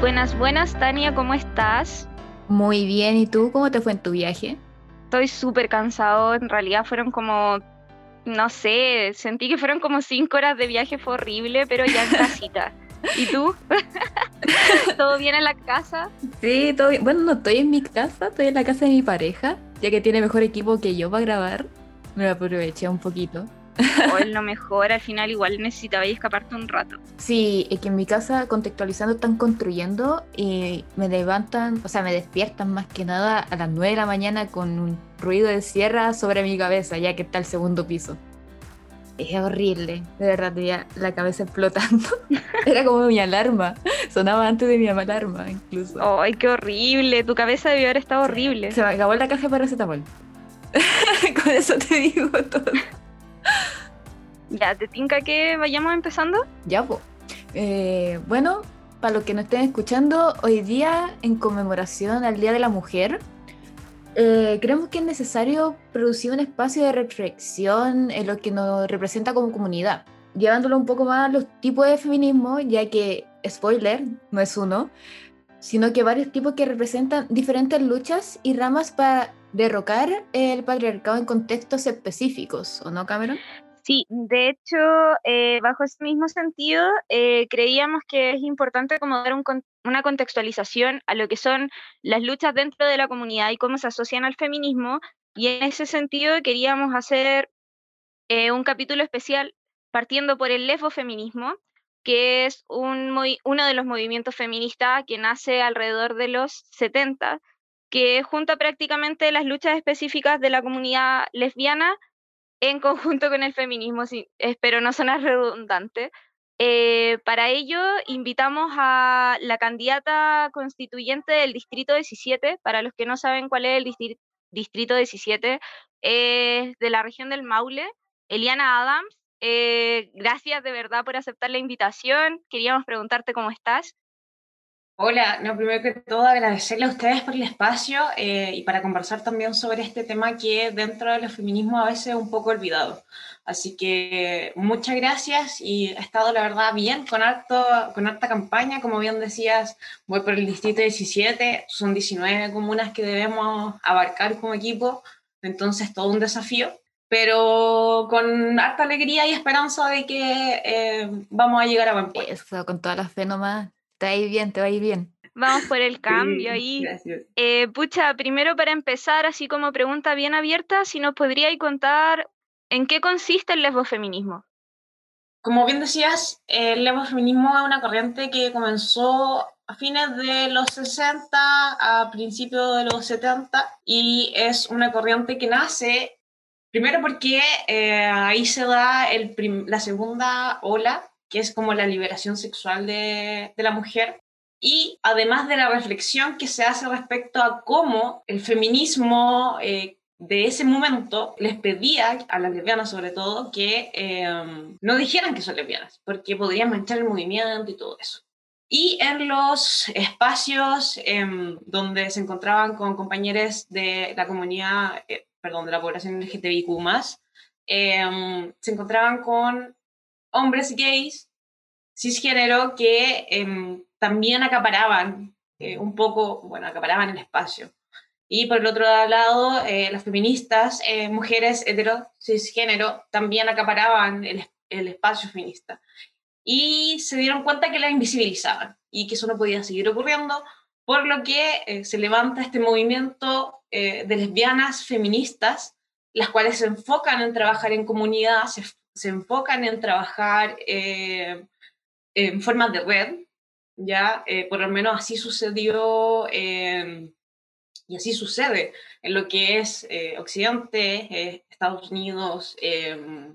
Buenas, buenas, Tania, ¿cómo estás? Muy bien, ¿y tú cómo te fue en tu viaje? Estoy súper cansado, en realidad fueron como, no sé, sentí que fueron como cinco horas de viaje, fue horrible, pero ya en casita. ¿Y tú? ¿Todo bien en la casa? Sí, todo bien. Bueno, no estoy en mi casa, estoy en la casa de mi pareja, ya que tiene mejor equipo que yo para grabar. Me lo aproveché un poquito. O es lo mejor, al final igual necesitaba escaparte un rato. Sí, es que en mi casa contextualizando están construyendo y me levantan, o sea, me despiertan más que nada a las 9 de la mañana con un ruido de sierra sobre mi cabeza, ya que está el segundo piso. Es horrible, de verdad, tenía la cabeza explotando. Era como mi alarma, sonaba antes de mi alarma incluso. ¡Ay, qué horrible! Tu cabeza debió haber estado horrible. Se me acabó la caja de paracetamol. Con eso te digo todo. Ya, ¿te tinca que vayamos empezando? Ya, pues. bueno, para los que no estén escuchando, hoy día, en conmemoración al Día de la Mujer, eh, creemos que es necesario producir un espacio de reflexión en lo que nos representa como comunidad, llevándolo un poco más a los tipos de feminismo, ya que, spoiler, no es uno, sino que varios tipos que representan diferentes luchas y ramas para derrocar el patriarcado en contextos específicos, ¿o no, Cameron? Sí, de hecho, eh, bajo ese mismo sentido, eh, creíamos que es importante como dar una contextualización a lo que son las luchas dentro de la comunidad y cómo se asocian al feminismo, y en ese sentido queríamos hacer eh, un capítulo especial partiendo por el lesbofeminismo, que es un uno de los movimientos feministas que nace alrededor de los 70, que junta prácticamente las luchas específicas de la comunidad lesbiana en conjunto con el feminismo, espero no sonar redundante. Eh, para ello, invitamos a la candidata constituyente del Distrito 17. Para los que no saben cuál es el Distrito 17, es de la región del Maule, Eliana Adams. Eh, gracias de verdad por aceptar la invitación. Queríamos preguntarte cómo estás. Hola, no, primero que todo agradecerle a ustedes por el espacio eh, y para conversar también sobre este tema que dentro de los feminismos a veces es un poco olvidado. Así que muchas gracias y ha estado la verdad bien con, harto, con harta campaña, como bien decías, voy por el distrito 17, son 19 comunas que debemos abarcar como equipo, entonces todo un desafío pero con harta alegría y esperanza de que eh, vamos a llegar a buen puerto. Eso, con toda la fe nomás te va a ir bien, te va a ir bien. Vamos por el cambio ahí. Eh, pucha, primero para empezar, así como pregunta bien abierta, si nos podríais contar en qué consiste el lesbofeminismo. Como bien decías, el lesbofeminismo es una corriente que comenzó a fines de los 60, a principios de los 70, y es una corriente que nace primero porque eh, ahí se da el la segunda ola que es como la liberación sexual de, la mujer, y además de la reflexión que se hace respecto a cómo el feminismo eh, de ese momento les pedía a las lesbianas sobre todo que em, no dijeran que son lesbianas, porque podrían manchar el movimiento y todo eso. Y en los espacios em, donde se encontraban con compañeros de la comunidad, eh, perdón, de la población LGTBIQ+, eh, se encontraban con hombres gays cisgénero que em, también acaparaban eh, un poco, bueno, acaparaban el espacio. Y por el otro lado, eh, las feministas, eh, mujeres hetero cisgénero, también acaparaban el, espacio feminista. Y se dieron cuenta que la invisibilizaban y que eso no podía seguir ocurriendo, por lo que se levanta este movimiento de lesbianas feministas, las cuales se enfocan en trabajar en comunidad, se se enfocan en trabajar eh, en formas de red, ya eh, por lo menos así sucedió y así sucede en lo que es eh, Occidente, Estados Unidos,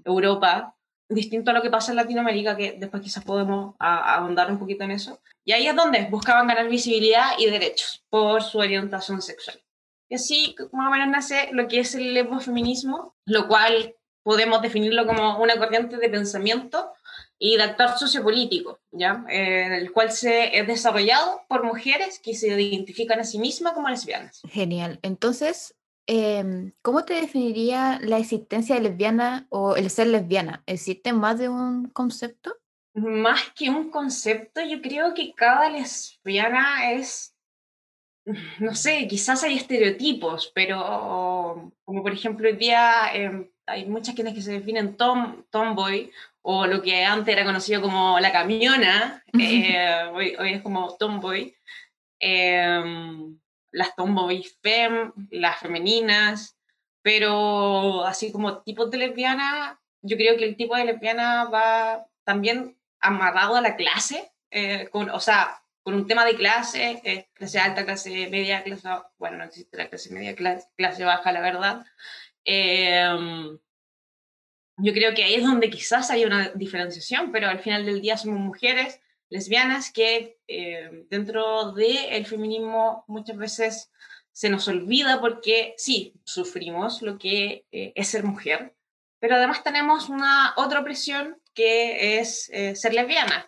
Europa, distinto a lo que pasa en Latinoamérica, que después quizás podemos ahondar un poquito en eso. Y ahí es donde buscaban ganar visibilidad y derechos por su orientación sexual. Y así más o menos nace lo que es el feminismo, lo cual podemos definirlo como una corriente de pensamiento y de actuar sociopolítico, ¿ya? Eh, el cual se es desarrollado por mujeres que se identifican a sí mismas como lesbianas. Genial. Entonces, em, ¿cómo te definiría la existencia de lesbiana o el ser lesbiana? ¿Existe más de un concepto? más que un concepto, yo creo que cada lesbiana es, no sé, quizás hay estereotipos, pero como por ejemplo hoy día em, hay muchas quienes que se definen tom, tomboy o lo que antes era conocido como la camiona, eh, hoy, hoy, es como tomboy. Em, las tomboy fem, las femeninas, pero así como tipos de lesbiana, yo creo que el tipo de lesbiana va también amarrado a la clase, eh, con, o sea, con un tema de clase, eh, clase alta, clase media, clase, bueno, no existe la clase media, clase, clase baja, la verdad. Em, yo creo que ahí es donde quizás hay una diferenciación, pero al final del día somos mujeres lesbianas que eh, dentro del feminismo muchas veces se nos olvida porque sí, sufrimos lo que eh, es ser mujer, pero además tenemos una otra opresión que es eh, ser lesbiana.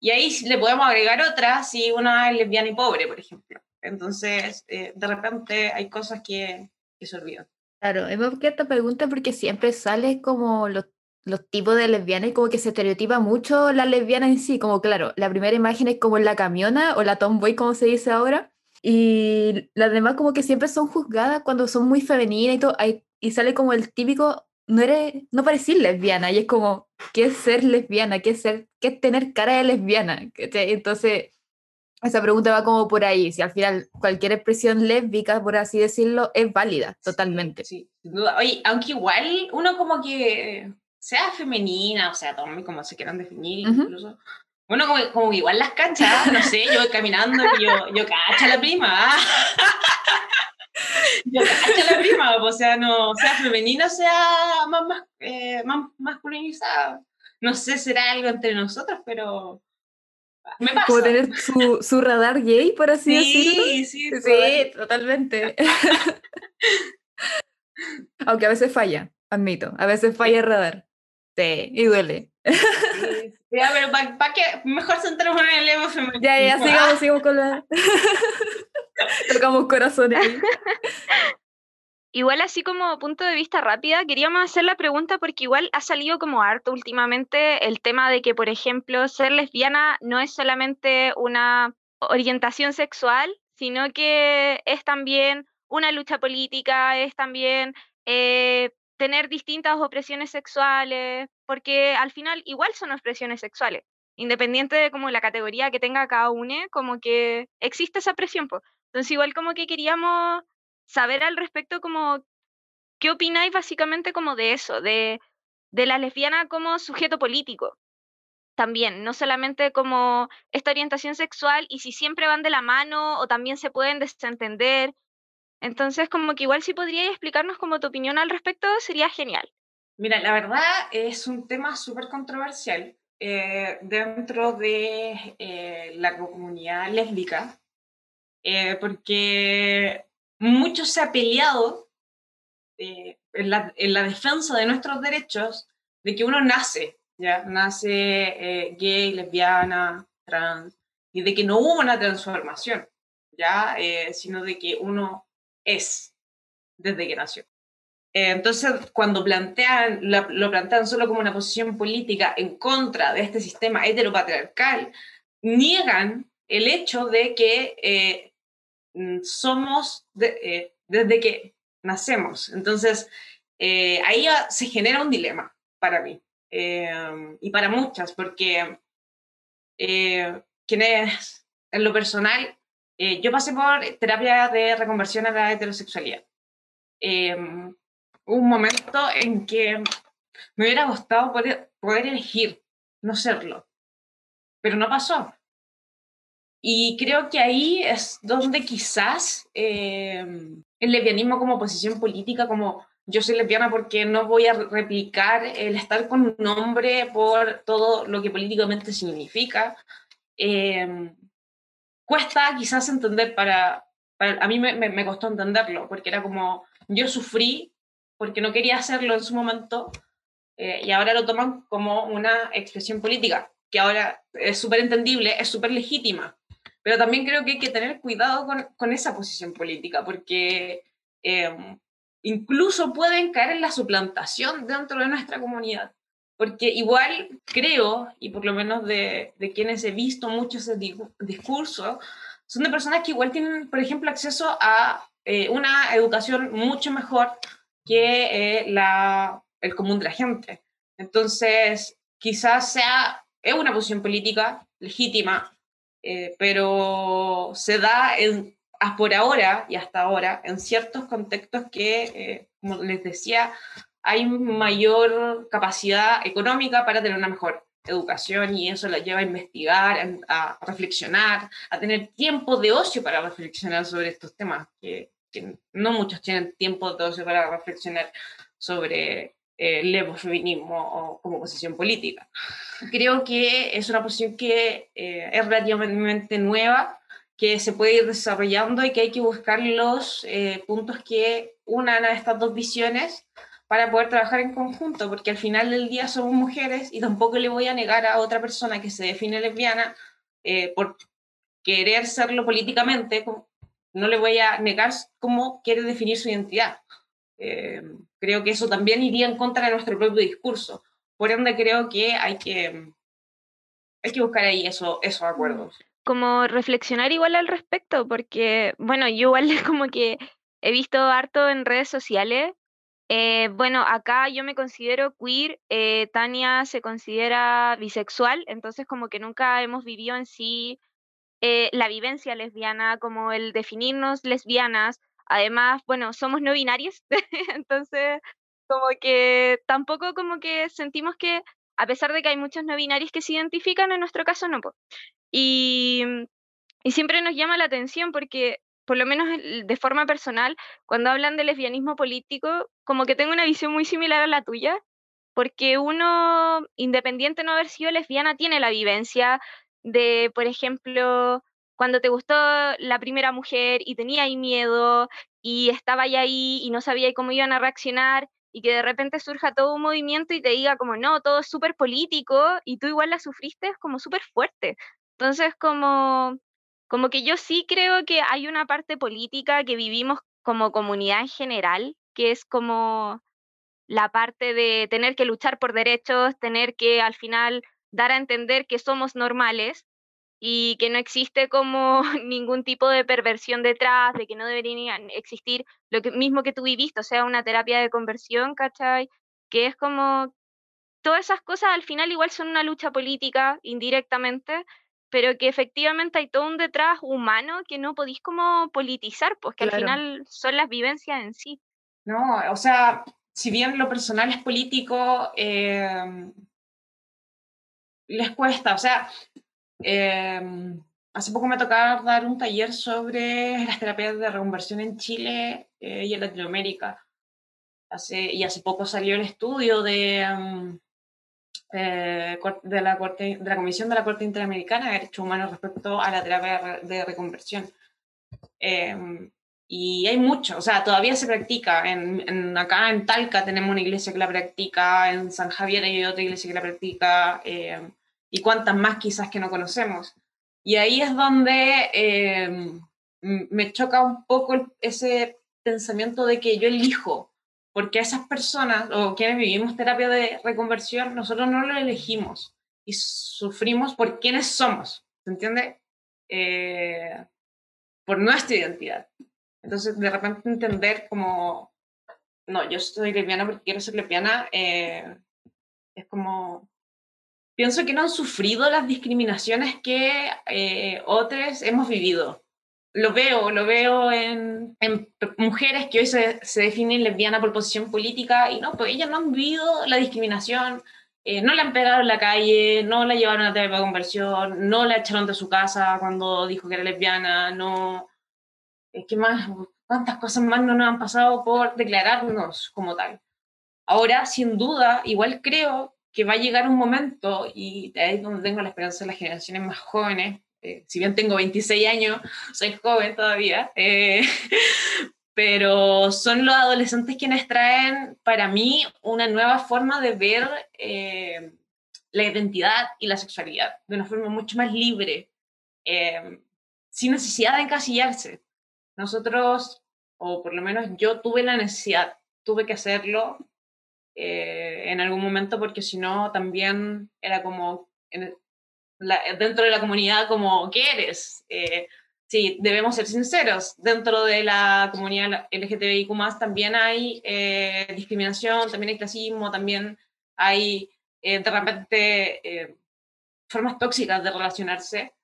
Y ahí le podemos agregar otra si una es lesbiana y pobre, por ejemplo. Entonces, de repente hay cosas que, que se olvidan. Claro, es que esta pregunta porque siempre sale como los, los tipos de lesbianas y como que se estereotipa mucho la lesbiana en sí, como claro, la primera imagen es como la camiona o la tomboy como se dice ahora, y las demás como que siempre son juzgadas cuando son muy femeninas y todo, y sale como el típico, no eres, no parecís lesbiana, y es como, ¿qué es ser lesbiana? ¿Qué es, ser, qué es tener cara de lesbiana? Entonces esa pregunta va como por ahí, si al final cualquier expresión lésbica, por así decirlo, es válida, totalmente. Sí. Oye, aunque igual uno como que sea femenina, o sea, tomen como se quieran definir, incluso. Uno como, como igual las cachas, no sé, yo caminando yo, yo cacho a la prima. yo cacho a la prima, o sea, no, sea femenina, sea más, más, eh, más masculinizada. No sé, será algo entre nosotros, pero me pasa. Como tener su, su, radar gay, por así decirlo. Sí, sí, sí, totalmente. Aunque a veces falla, admito. A veces falla el radar. Sí, y duele. Sí, a ver, ¿para qué? Mejor centramos en el emo femenino. Ya, ya, sigamos, sigamos con la... Tocamos corazones. Igual así como punto de vista rápida, queríamos hacer la pregunta porque igual ha salido como harto últimamente el tema de que, por ejemplo, ser lesbiana no es solamente una orientación sexual, sino que es también una lucha política, es también eh, tener distintas opresiones sexuales, porque al final igual son opresiones sexuales, independiente de como la categoría que tenga cada uno, como que existe esa presión. Entonces igual como que queríamos saber al respecto como, ¿qué opináis básicamente como de eso, de, de la lesbiana como sujeto político? También, no solamente como esta orientación sexual y si siempre van de la mano o también se pueden desentender. Entonces, como que igual si podríais explicarnos como tu opinión al respecto, sería genial. Mira, la verdad es un tema súper controversial eh, dentro de eh, la comunidad lésbica, eh, porque mucho se ha peleado eh, en, la, en, la, defensa de nuestros derechos de que uno nace, ¿ya? Nace eh, gay, lesbiana, trans, y de que no hubo una transformación, ¿ya? Eh, sino de que uno es desde que nació. entonces, cuando plantean, lo, lo plantean solo como una posición política en contra de este sistema heteropatriarcal, niegan el hecho de que Mm, somos eh, desde que nacemos. Entonces, eh, ahí se genera un dilema para mí em, y para muchas, porque eh, quienes, en lo personal, yo pasé por terapia de reconversión a la heterosexualidad. Em, un momento en que me hubiera gustado poder, poder elegir no serlo, pero no pasó. Y creo que ahí es donde quizás eh, el lesbianismo como posición política, como yo soy lesbiana porque no voy a replicar el estar con un hombre por todo lo que políticamente significa, eh, cuesta quizás entender para, a mí me, me, costó entenderlo, porque era como, yo sufrí porque no quería hacerlo en su momento eh, y ahora lo toman como una expresión política, que ahora es súper entendible, es súper legítima pero también creo que hay que tener cuidado con, con esa posición política, porque eh, incluso pueden caer en la suplantación dentro de nuestra comunidad. porque igual creo, y por lo menos de, de quienes he visto mucho ese discurso, son de personas que igual tienen, por ejemplo, acceso a eh, una educación mucho mejor que eh, la, el común de la gente. Entonces, quizás sea, es una posición política legítima, eh, pero se da en, por ahora y hasta ahora en ciertos contextos que, como les decía, hay mayor capacidad económica para tener una mejor educación y eso la lleva a investigar, a, reflexionar, a tener tiempo de ocio para reflexionar sobre estos temas, que, no muchos tienen tiempo de ocio para reflexionar sobre eh, el feminismo como posición política. Creo que es una posición que eh, es relativamente nueva, que se puede ir desarrollando y que hay que buscar los eh, puntos que unan a estas dos visiones para poder trabajar en conjunto, porque al final del día somos mujeres y tampoco le voy a negar a otra persona que se define lesbiana eh, por querer serlo políticamente, no le voy a negar cómo quiere definir su identidad. Creo que eso también iría en contra de nuestro propio discurso. Por ende, creo que hay que, hay que buscar ahí eso, esos acuerdos. Como reflexionar igual al respecto, porque, bueno, yo igual como que he visto harto en redes sociales eh, bueno, acá yo me considero queer, eh, Tania se considera bisexual, entonces como que nunca hemos vivido en sí eh, la vivencia lesbiana, como el definirnos lesbianas. Además, bueno, somos no binarios, entonces como que tampoco como que sentimos que, a pesar de que hay muchos no binarios que se identifican, en nuestro caso no. Y, y siempre nos llama la atención porque por lo menos de forma personal, cuando hablan de lesbianismo político, como que tengo una visión muy similar a la tuya, porque uno, independiente de no haber sido lesbiana, tiene la vivencia de, por ejemplo, cuando te gustó la primera mujer y tenía ahí miedo y estaba ahí y no sabía cómo iban a reaccionar y que de repente surja todo un movimiento y te diga como no, todo es súper político y tú igual la sufriste, es como súper fuerte. Entonces, como como que yo sí creo que hay una parte política que vivimos como comunidad en general, que es como la parte de tener que luchar por derechos, tener que al final dar a entender que somos normales y que no existe como ningún tipo de perversión detrás, de que no deberían existir lo que, mismo que tú viviste, o sea, una terapia de conversión, ¿cachai? Que es como, todas esas cosas al final igual son una lucha política indirectamente, pero que efectivamente hay todo un detrás humano que no podéis como politizar, pues que al final son las vivencias en sí. No, o sea, si bien lo personal es político, em, les cuesta, o sea, em, hace poco me tocaba dar un taller sobre las terapias de reconversión en Chile eh, y en Latinoamérica. Hace, y hace poco salió el estudio de, em, eh, de, la Corte, de la Comisión de la Corte Interamericana de Derechos Humanos respecto a la terapia de reconversión. Em, y hay mucho, o sea, todavía se practica. En, acá en Talca tenemos una iglesia que la practica, en San Javier hay otra iglesia que la practica, em, y cuántas más quizás que no conocemos. Y ahí es donde em, me choca un poco ese pensamiento de que yo elijo porque esas personas o quienes vivimos terapia de reconversión, nosotros no lo elegimos y sufrimos por quienes somos, ¿se entiende? Eh, por nuestra identidad. Entonces, de repente entender como, no, yo soy lesbiana porque quiero ser lesbiana, eh, es como, pienso que no han sufrido las discriminaciones que eh, otros hemos vivido lo veo, lo veo en, mujeres que hoy se, definen lesbianas por posición política y no, pues ellas no han vivido la discriminación, eh, no la han pegado en la calle, no la llevaron a terapia de conversión, no la echaron de su casa cuando dijo que era lesbiana, no... ¿Qué más? ¿Cuántas cosas más no nos han pasado por declararnos como tal? Ahora, sin duda, igual creo que va a llegar un momento, y ahí es donde tengo la esperanza de las generaciones más jóvenes, eh, si bien tengo 26 años, soy joven todavía, eh, pero son los adolescentes quienes traen para mí una nueva forma de ver eh, la identidad y la sexualidad de una forma mucho más libre, sin necesidad de encasillarse. Nosotros, o por lo menos yo tuve la necesidad, tuve que hacerlo eh, en algún momento, porque si no, también era como dentro de la comunidad, como, ¿qué eres? Eh, sí, debemos ser sinceros, dentro de la comunidad LGTBIQ también hay eh, discriminación, también hay clasismo, también hay de repente formas tóxicas de relacionarse.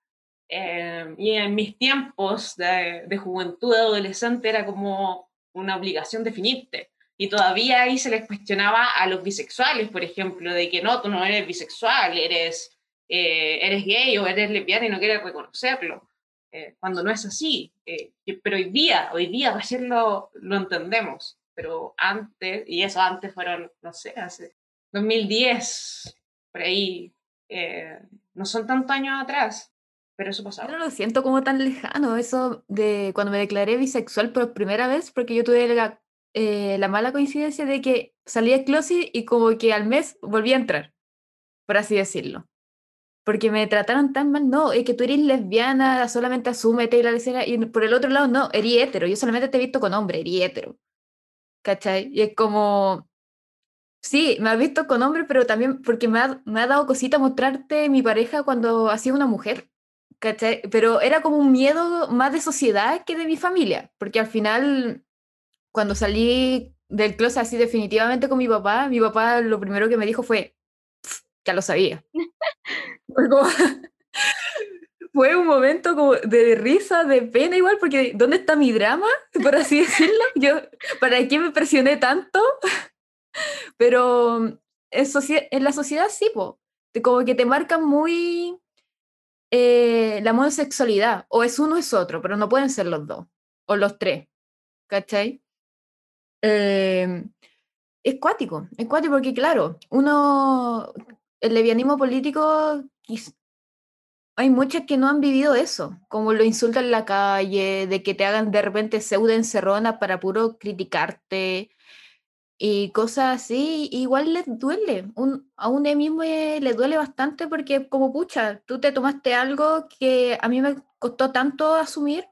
y en mis tiempos de, de juventud, adolescente, era como una obligación definirte. Y todavía ahí se les cuestionaba a los bisexuales, por ejemplo, de que no, tú no eres bisexual, eres, eh, eres gay o eres lesbiana y no quieres reconocerlo, eh, cuando no es así. Eh, pero hoy día, hoy día recién lo, lo entendemos, pero antes, y eso antes fueron, no sé, hace 2010, por ahí, no son tantos años atrás, pero eso pasaba. Yo no lo siento como tan lejano, eso de cuando me declaré bisexual por primera vez, porque yo tuve la eh, la mala coincidencia de que salía closet y como que al mes volví a entrar, por así decirlo. Porque me trataron tan mal, no, es que tú eres lesbiana, solamente asúmete y la lecera, y por el otro lado, no, eres hetero, yo solamente te he visto con hombre, eres hetero. ¿Cachai? Y es como, sí, me has visto con hombre, pero también porque me ha, me ha dado cosita mostrarte mi pareja cuando hacía una mujer. ¿Cachai? Pero era como un miedo más de sociedad que de mi familia, porque al final cuando salí del closet así definitivamente con mi papá, mi papá lo primero que me dijo fue, ya lo sabía. fue, un momento como de risa, de pena igual, porque ¿dónde está mi drama? Por así decirlo. Yo, ¿para qué me presioné tanto? Pero en, en la sociedad sí, po, como que te marcan muy eh, la homosexualidad, o es uno o es otro, pero no pueden ser los dos, o los tres, ¿cachai? Eh, es cuático, es cuático porque claro, uno, el levianismo político, hay muchas que no han vivido eso, como lo insultan en la calle, de que te hagan de repente pseudo encerrona para puro criticarte y cosas así, igual les duele, a uno mismo le duele bastante porque como pucha, tú te tomaste algo que a mí me costó tanto asumir,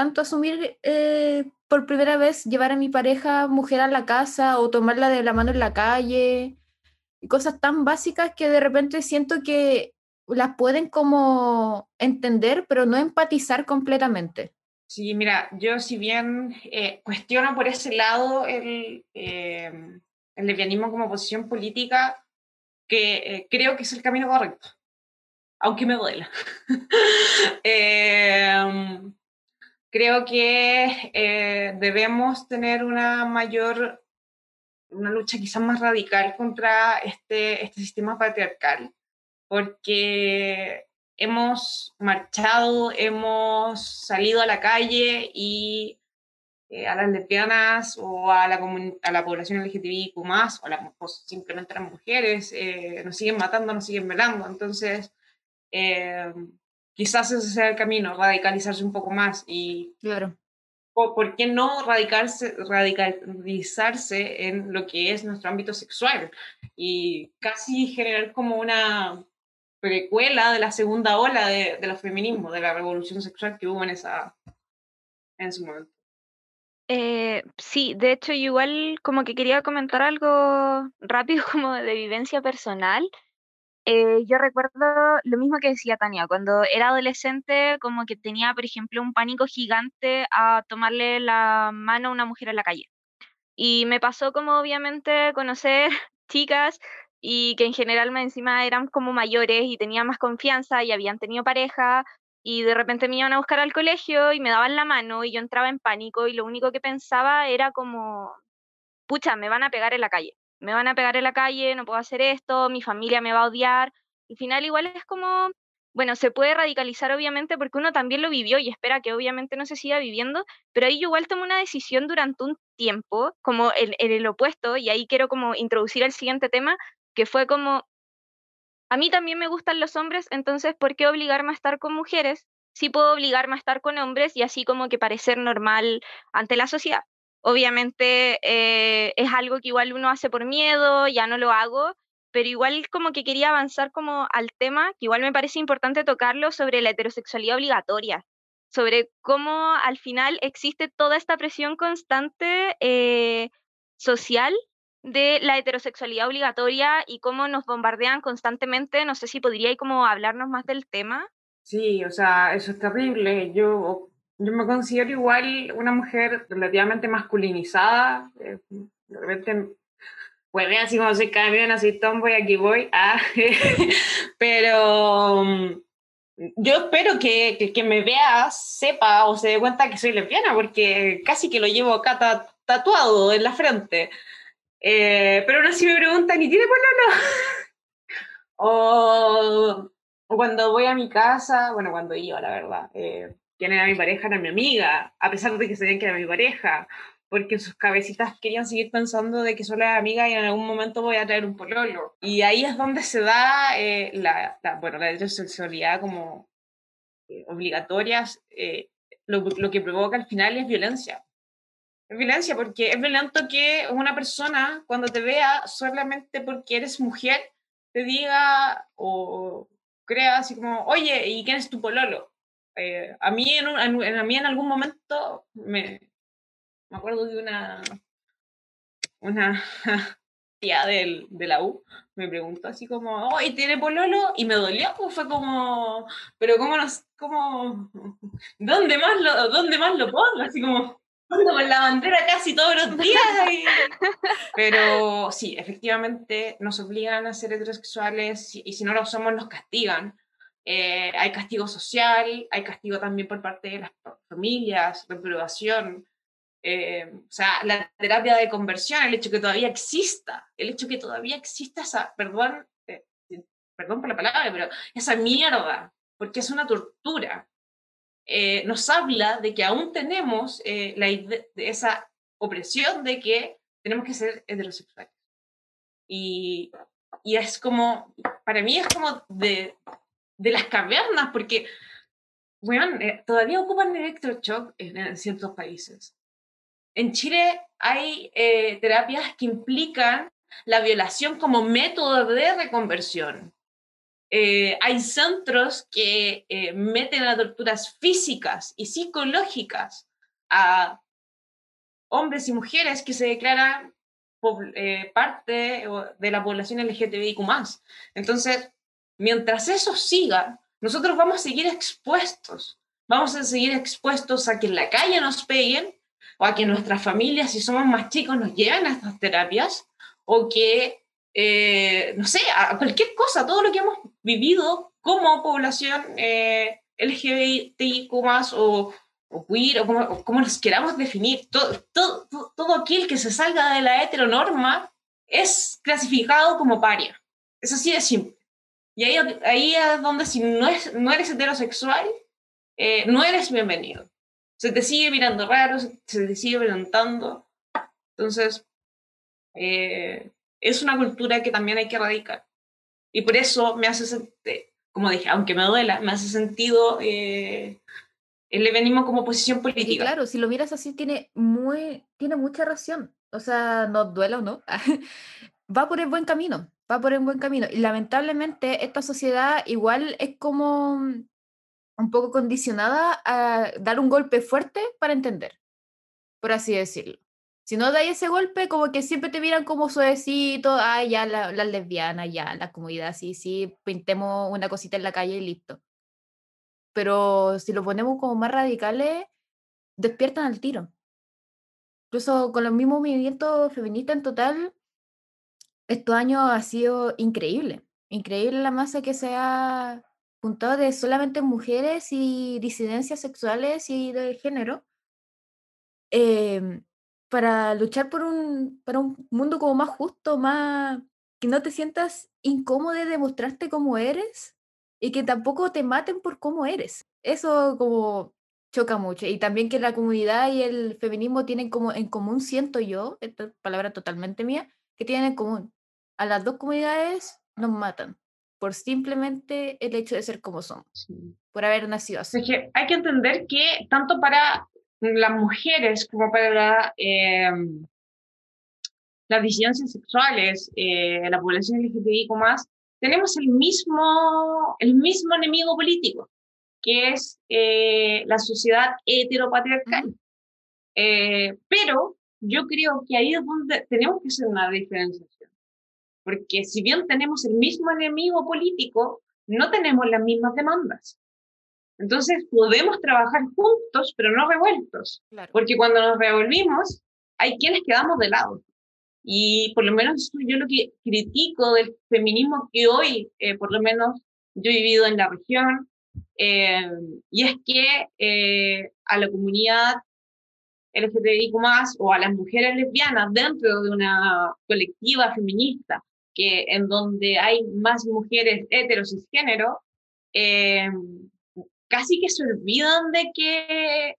tanto asumir eh, por primera vez llevar a mi pareja mujer a la casa o tomarla de la mano en la calle, cosas tan básicas que de repente siento que las pueden como entender, pero no empatizar completamente. Sí, mira, yo si bien eh, cuestiono por ese lado el, eh, el lesbianismo como posición política, que eh, creo que es el camino correcto, aunque me duela. creo que eh, debemos tener una mayor, una lucha quizás más radical contra este, este sistema patriarcal, porque hemos marchado, hemos salido a la calle y eh, a las lesbianas o a la, a la población LGTBIQ más, o, simplemente a las mujeres, eh, nos siguen matando, nos siguen velando. Entonces, quizás ese sea el camino, radicalizarse un poco más y... Claro. ¿Por qué no radicalizarse en lo que es nuestro ámbito sexual? Y casi generar como una precuela de la segunda ola de, de los feminismos, de la revolución sexual que hubo en, esa, en su momento. Eh, sí, de hecho, igual como que quería comentar algo rápido como de vivencia personal. Eh, yo recuerdo lo mismo que decía Tania, cuando era adolescente como que tenía, por ejemplo, un pánico gigante a tomarle la mano a una mujer en la calle. Y me pasó como obviamente conocer chicas y que en general encima eran como mayores y tenían más confianza y habían tenido pareja y de repente me iban a buscar al colegio y me daban la mano y yo entraba en pánico y lo único que pensaba era como, pucha, me van a pegar en la calle me van a pegar en la calle, no puedo hacer esto, mi familia me va a odiar. Al final igual es como, bueno, se puede radicalizar obviamente porque uno también lo vivió y espera que obviamente no se siga viviendo, pero ahí yo igual tomé una decisión durante un tiempo, como en, el opuesto, y ahí quiero como introducir el siguiente tema, que fue como, a mí también me gustan los hombres, entonces, ¿por qué obligarme a estar con mujeres? Sí puedo obligarme a estar con hombres y así como que parecer normal ante la sociedad. Obviamente eh, es algo que igual uno hace por miedo, ya no lo hago, pero igual como que quería avanzar como al tema, que igual me parece importante tocarlo sobre la heterosexualidad obligatoria, sobre cómo al final existe toda esta presión constante eh, social de la heterosexualidad obligatoria y cómo nos bombardean constantemente. No sé si podría como hablarnos más del tema. Sí, o sea, eso es terrible. Yo, yo me considero igual una mujer relativamente masculinizada. Eh, de repente pues así como soy camión, así tomboy, aquí voy. Ah, pero mm, yo espero que, que, que, me vea, sepa o se dé cuenta que soy lesbiana, porque casi que lo llevo acá tatuado en la frente. Eh, pero no si me preguntan, ¿y tiene pololo? o, o cuando voy a mi casa, bueno, cuando iba, la verdad, eh, a mi pareja, era mi amiga, a pesar de que sabían que era mi pareja, porque sus cabecitas querían seguir pensando de que solo es amiga y en algún momento voy a traer un pololo. Y ahí es donde se da eh, la, bueno, la heterosexualidad como eh, obligatoria, eh, lo, lo, que provoca al final es violencia. Es violencia porque es violento que una persona cuando te vea solamente porque eres mujer te diga o crea así como, oye, ¿y quién es tu pololo? Eh, a, mí en, a mí en algún momento me, me acuerdo de una, una tía del, de la U, me preguntó así como, oh, ¿y tiene pololo? Y me dolió, pues fue como, pero ¿cómo nos, cómo, dónde más lo, dónde más lo pongo? Así como, con la bandera casi todos los días. Pero sí, efectivamente nos obligan a ser heterosexuales y si no lo somos nos castigan. Eh, hay castigo social, hay castigo también por parte de las familias, reprobación. Eh, o sea, la terapia de conversión, el hecho que todavía exista, el hecho que todavía exista esa, perdón, eh, perdón por la palabra, pero esa mierda, porque es una tortura, eh, nos habla de que aún tenemos la de esa opresión de que tenemos que ser heterosexuales. Y, y es como, para mí es como de, de las cavernas, porque, bueno, todavía ocupan electroshock en, en ciertos países. En Chile hay eh, terapias que implican la violación como método de reconversión. Eh, hay centros que eh, meten a torturas físicas y psicológicas a hombres y mujeres que se declaran parte de la población LGTBIQ. Entonces, mientras eso siga, nosotros vamos a seguir expuestos. Vamos a seguir expuestos a que en la calle nos peguen, o a que nuestras familias, si somos más chicos, nos lleven a estas terapias, o que, eh, no sé, a cualquier cosa, todo lo que hemos vivido como población eh, LGBTIQ o, o queer, o como, como, nos queramos definir, todo, todo, todo aquel que se salga de la heteronorma es clasificado como paria. Es así de simple. Y ahí, ahí es donde si no, es, no eres heterosexual, eh, no eres bienvenido se te sigue mirando raro, se te sigue preguntando. Entonces, eh, es una cultura que también hay que erradicar. Y por eso me hace sentir, como dije, aunque me duela, me hace sentido eh, el evenismo como posición política. claro, si lo miras así, tiene, muy, tiene mucha razón. O sea, no duela o no. va por el buen camino, va por el buen camino. Y lamentablemente esta sociedad igual es como un poco condicionada a dar un golpe fuerte para entender, por así decirlo. Si no dais ese golpe, como que siempre te miran como suavecito, ah, ya la, la lesbiana, ya la comunidad, sí, sí, pintemos una cosita en la calle y listo. Pero si lo ponemos como más radicales, despiertan al tiro. Incluso con los mismos movimientos feministas en total, estos años ha sido increíble. Increíble la masa que se ha juntado de solamente mujeres y disidencias sexuales y de género, em, para luchar por un, para un mundo como más justo, más que no te sientas incómodo de demostrarte cómo eres y que tampoco te maten por cómo eres. Eso como choca mucho. Y también que la comunidad y el feminismo tienen como en común, siento yo, esta palabra totalmente mía, que tienen en común. A las dos comunidades nos matan por simplemente el hecho de ser como somos, por haber nacido así. hay que entender que tanto para las mujeres como para eh, las disidencias sexuales, eh, la población LGTBI más, tenemos el mismo, el mismo enemigo político, que es eh, la sociedad heteropatriarcal. pero yo creo que ahí es donde tenemos que hacer una diferenciación. Porque si bien tenemos el mismo enemigo político, no tenemos las mismas demandas. Entonces podemos trabajar juntos, pero no revueltos. Porque cuando nos revolvimos, hay quienes quedamos de lado. Y por lo menos yo lo que critico del feminismo que hoy, eh, por lo menos yo he vivido en la región, eh, y es que eh, a la comunidad LGTBIQ o a las mujeres lesbianas dentro de una colectiva feminista, que en donde hay más mujeres heteros y género, casi que se olvidan de que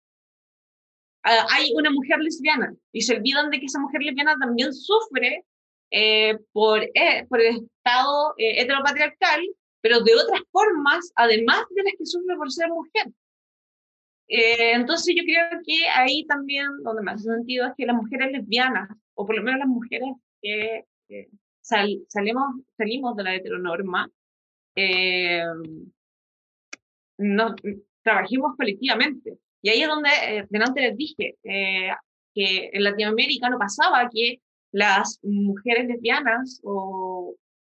Ah, hay una mujer lesbiana y se olvidan de que esa mujer lesbiana también sufre eh, por, eh, por el estado eh, heteropatriarcal, pero de otras formas, además de las que sufre por ser mujer. entonces yo creo que ahí también, donde me hace sentido, es que las mujeres lesbianas, o por lo menos las mujeres que salimos, salimos de la heteronorma, no, trabajemos colectivamente. Y ahí es donde eh, delante les dije eh, que en Latinoamérica no pasaba que las mujeres lesbianas o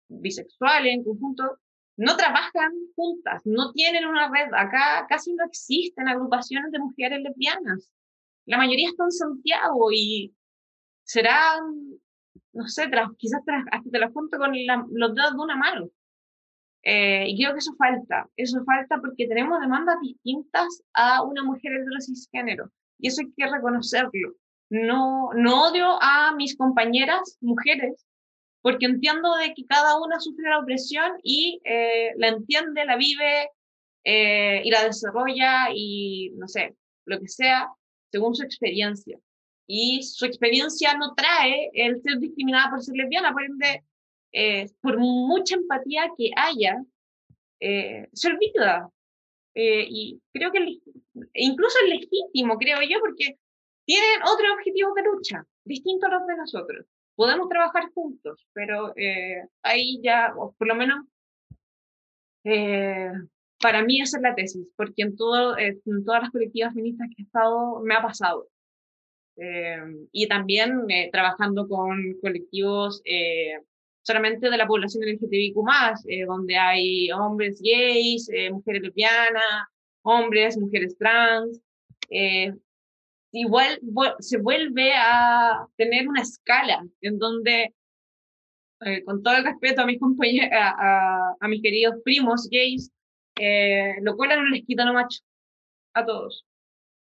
bisexuales en conjunto no trabajan juntas, no tienen una red. Acá casi no existen agrupaciones de mujeres lesbianas. La mayoría están en Santiago y serán, no sé, quizás hasta te las cuento con los dedos de una mano. Eh, y creo que eso falta, eso falta porque tenemos demandas distintas a una mujer cisgénero y eso hay que reconocerlo. No, no odio a mis compañeras mujeres porque entiendo de que cada una sufre la opresión y eh, la entiende, la vive eh, y la desarrolla y no sé, lo que sea, según su experiencia. Y su experiencia no trae el ser discriminada por ser lesbiana, por ende, eh, por mucha empatía que haya, eh, se olvida. Eh, y creo que incluso es legítimo, creo yo, porque tienen otros objetivos de lucha, distintos a los de nosotros. Podemos trabajar juntos, pero eh, ahí ya, por lo menos, para mí esa es la tesis, porque en, todo, en todas las colectivas feministas que he estado me ha pasado. Y también trabajando con colectivos solamente de la población LGTBIQ+, eh, donde hay hombres gays, eh, mujeres lesbianas, hombres, mujeres trans. Eh, igual se vuelve a tener una escala en donde, con todo el respeto a mis compañeros, a, a, mis queridos primos gays, lo cual no les quita no macho a todos.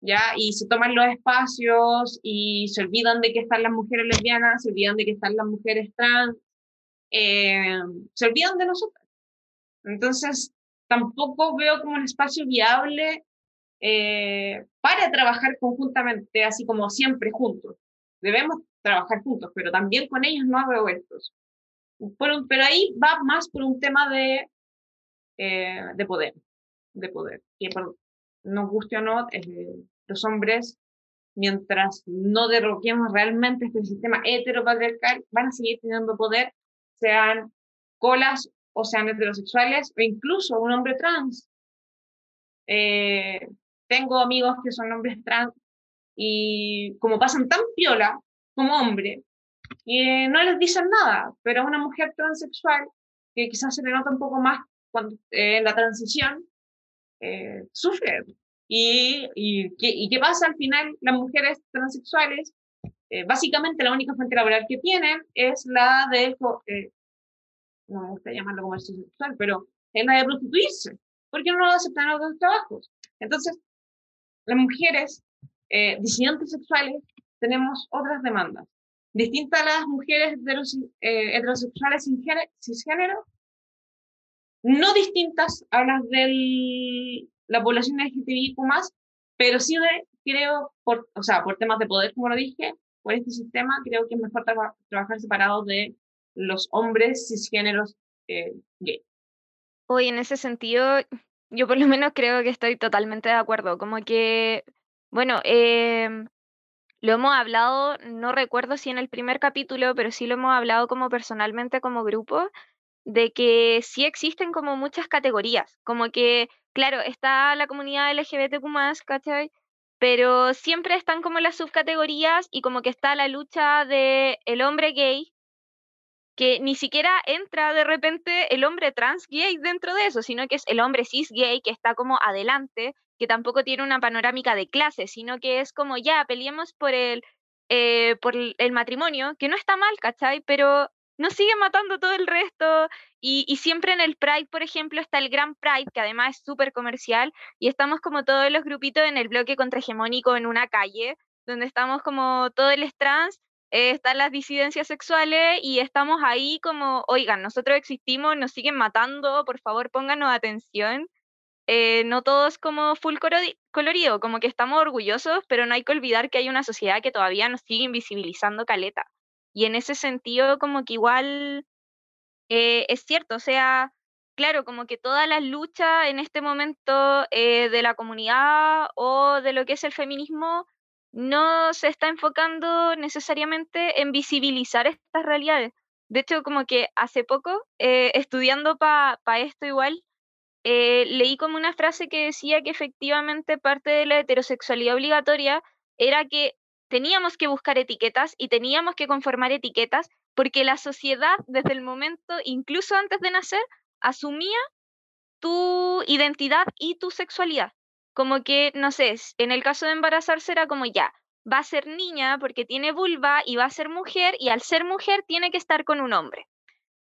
¿Ya? Y se toman los espacios y se olvidan de que están las mujeres lesbianas, se olvidan de que están las mujeres trans, eh, se olvidan de nosotros. Entonces, tampoco veo como un espacio viable eh, para trabajar conjuntamente, así como siempre juntos. Debemos trabajar juntos, pero también con ellos no revueltos. Pero, pero ahí va más por un tema de, eh, de poder, de poder. Nos guste o no, los hombres, mientras no derroquemos realmente este sistema heteropatriarcal, van a seguir teniendo poder sean colas o sean heterosexuales o incluso un hombre trans. Eh, tengo amigos que son hombres trans y como pasan tan piola como hombre, y no les dicen nada, pero una mujer transexual, que quizás se le nota un poco más cuando, eh, en la transición, eh, sufre. Y, y, ¿qué, ¿Y qué pasa al final? Las mujeres transexuales eh, básicamente la única fuente laboral que tienen es la de, eh, no me gusta llamarlo comercio sexual, pero es la de prostituirse, porque no aceptan otros trabajos. Entonces, las mujeres eh, disidentes sexuales tenemos otras demandas, distintas a las mujeres eh, heterosexuales cisgénero, no distintas a las de la población LGTBIQ+, pero sí de, creo, por, o sea, por temas de poder, como lo dije, por este sistema, creo que es mejor trabajar separados de los hombres cisgéneros eh, gay. Hoy en ese sentido, yo por lo menos creo que estoy totalmente de acuerdo. Como que, bueno, em, lo hemos hablado, no recuerdo si en el primer capítulo, pero sí lo hemos hablado como personalmente, como grupo, de que sí existen como muchas categorías. Como que, claro, está la comunidad LGBTQ, ¿cachai? pero siempre están como las subcategorías y como que está la lucha de hombre gay, que ni siquiera entra de repente el hombre trans gay dentro de eso, sino que es el hombre cis gay que está como adelante, que tampoco tiene una panorámica de clase, sino que es como ya, peleemos por el, eh, por el matrimonio, que no está mal, ¿cachai? Pero nos sigue matando todo el resto. Y, siempre en el Pride, por ejemplo, está el Gran Pride, que además es súper comercial, y estamos como todos los grupitos en el bloque contrahegemónico en una calle, donde estamos como todos los trans, eh, están las disidencias sexuales y estamos ahí como, oigan, nosotros existimos, nos siguen matando, por favor pónganos atención. Eh, no todos como full colorido, como que estamos orgullosos, pero no hay que olvidar que hay una sociedad que todavía nos sigue invisibilizando caleta. Y en ese sentido, como que igual eh, es cierto, o sea, claro, como que todas las luchas en este momento de la comunidad o de lo que es el feminismo no se está enfocando necesariamente en visibilizar estas realidades. De hecho, como que hace poco, eh, estudiando para esto igual, eh, leí como una frase que decía que efectivamente parte de la heterosexualidad obligatoria era que teníamos que buscar etiquetas y teníamos que conformar etiquetas porque la sociedad desde el momento, incluso antes de nacer, asumía tu identidad y tu sexualidad como que, no sé, en el caso de embarazarse era como ya, va a ser niña porque tiene vulva y va a ser mujer y al ser mujer tiene que estar con un hombre.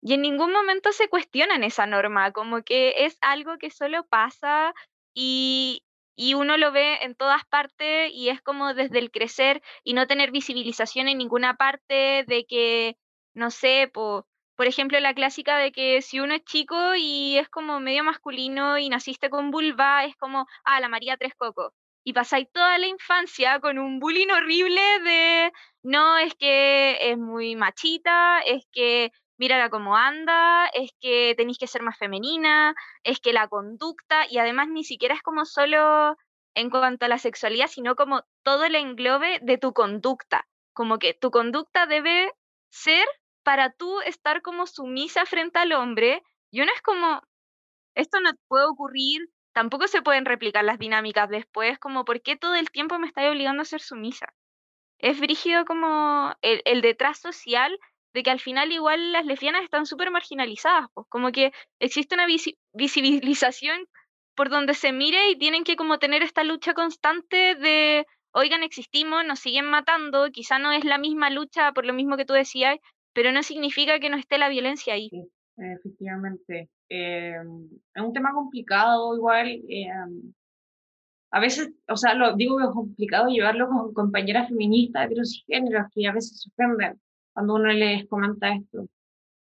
Y en ningún momento se cuestionan esa norma, como que es algo que solo pasa y, y uno lo ve en todas partes y es como desde el crecer y no tener visibilización en ninguna parte de que, no sé, pues por ejemplo, la clásica de que si uno es chico y es como medio masculino y naciste con vulva, es como, ah, la María Tres Coco. Y pasáis toda la infancia con un bullying horrible de, no, es que es muy machita, es que mírala cómo anda, es que tenéis que ser más femenina, es que la conducta, y además ni siquiera es como solo en cuanto a la sexualidad, sino como todo el englobe de tu conducta. Como que tu conducta debe ser para tú estar como sumisa frente al hombre, y uno es como, esto no puede ocurrir, tampoco se pueden replicar las dinámicas después, como, ¿por qué todo el tiempo me estáis obligando a ser sumisa? Es brígido como el, el detrás social de que al final igual las lesbianas están súper marginalizadas, pues como que existe una visibilización por donde se mire y tienen que como tener esta lucha constante de, oigan, existimos, nos siguen matando, quizá no es la misma lucha por lo mismo que tú decías, pero no significa que no esté la violencia ahí. Sí, efectivamente. Eh, es un tema complicado igual. Eh, a veces, o sea, lo digo que es complicado llevarlo con compañeras feministas heterogéneros que a veces se ofenden cuando uno les comenta esto.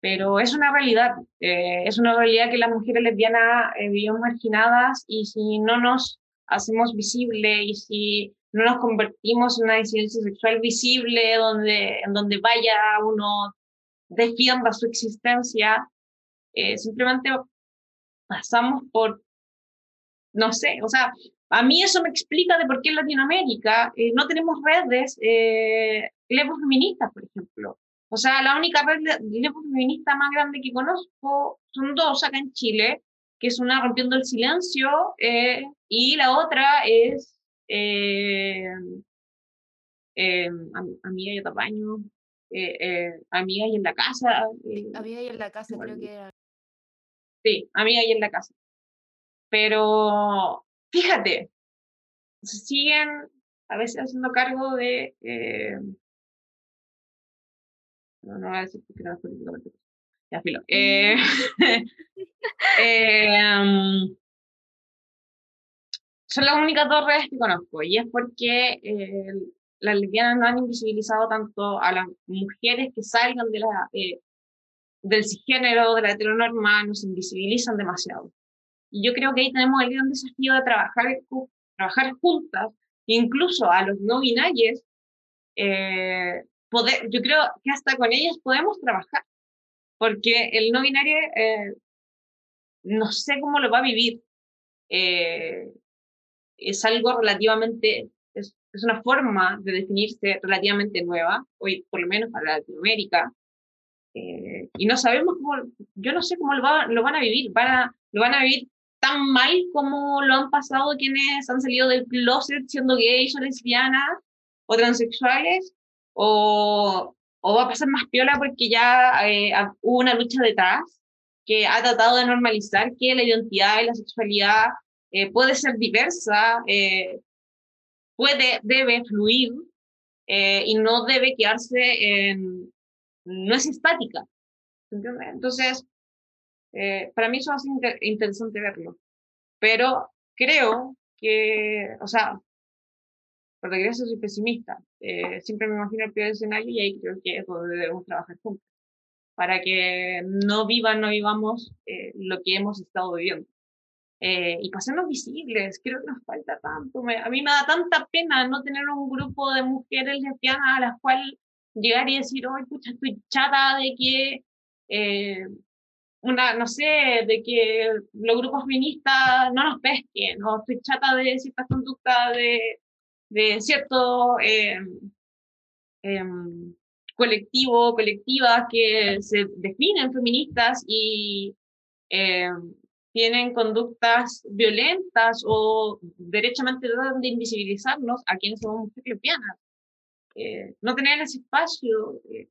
Pero es una realidad, eh, es una realidad que las mujeres lesbianas vivimos marginadas y si no nos hacemos visible y si no nos convertimos en una disidencia sexual visible donde, en donde vaya uno defienda su existencia, eh, simplemente pasamos por, no sé, o sea, a mí eso me explica de por qué en Latinoamérica eh, no tenemos redes eh, feministas, por ejemplo. O sea, la única red feminista más grande que conozco son dos acá en Chile, que es una Rompiendo el Silencio eh, y la otra es eh, eh, amiga y tapaño, eh, amiga y en la casa. Amiga y en la casa, creo que era. Sí, amiga y en la casa. Pero fíjate, se siguen a veces haciendo cargo de. Eh, no, no voy a decir que no es políticamente. Ya, filo. Eh, eh, um, son las únicas dos redes que conozco y es porque eh, las lesbianas no han invisibilizado tanto a las mujeres que salgan de la, eh, del cisgénero, de la heteronorma, nos invisibilizan demasiado. Y yo creo que ahí tenemos el gran desafío de trabajar, trabajar juntas, incluso a los no binarios, eh, poder, yo creo que hasta con ellas podemos trabajar, porque el no binario eh, no sé cómo lo va a vivir. Eh, es algo relativamente, es, es, una forma de definirse relativamente nueva, hoy por lo menos para Latinoamérica, eh, y no sabemos cómo, yo no sé cómo lo, va, lo van a vivir, van a, lo van a vivir tan mal como lo han pasado quienes han salido del closet siendo gays o lesbianas o transexuales, o, o va a pasar más piola porque ya eh, hubo una lucha detrás que ha tratado de normalizar que la identidad y la sexualidad eh, puede ser diversa, eh, puede, debe fluir y no debe quedarse en, no es estática. Entonces, eh, para mí eso a ser interesante verlo. Pero creo que, o sea, por regreso soy pesimista. Eh, siempre me imagino el peor escenario y ahí creo que debemos trabajar juntos para que no vivan, no vivamos eh, lo que hemos estado viviendo. y pasarnos visibles, creo que nos falta tanto. a mí me da tanta pena no tener un grupo de mujeres lesbianas a las cuales llegar y decir, oye, pucha, estoy chata de que una, no sé, de que los grupos feministas no nos pesquen, o estoy chata de ciertas conductas de, de cierto eh, eh, colectivo, colectivas que se definen feministas y eh, tienen conductas violentas o derechamente tratan de invisibilizarnos a quienes somos mujeres lesbianas. Eh, no tener ese espacio, eh,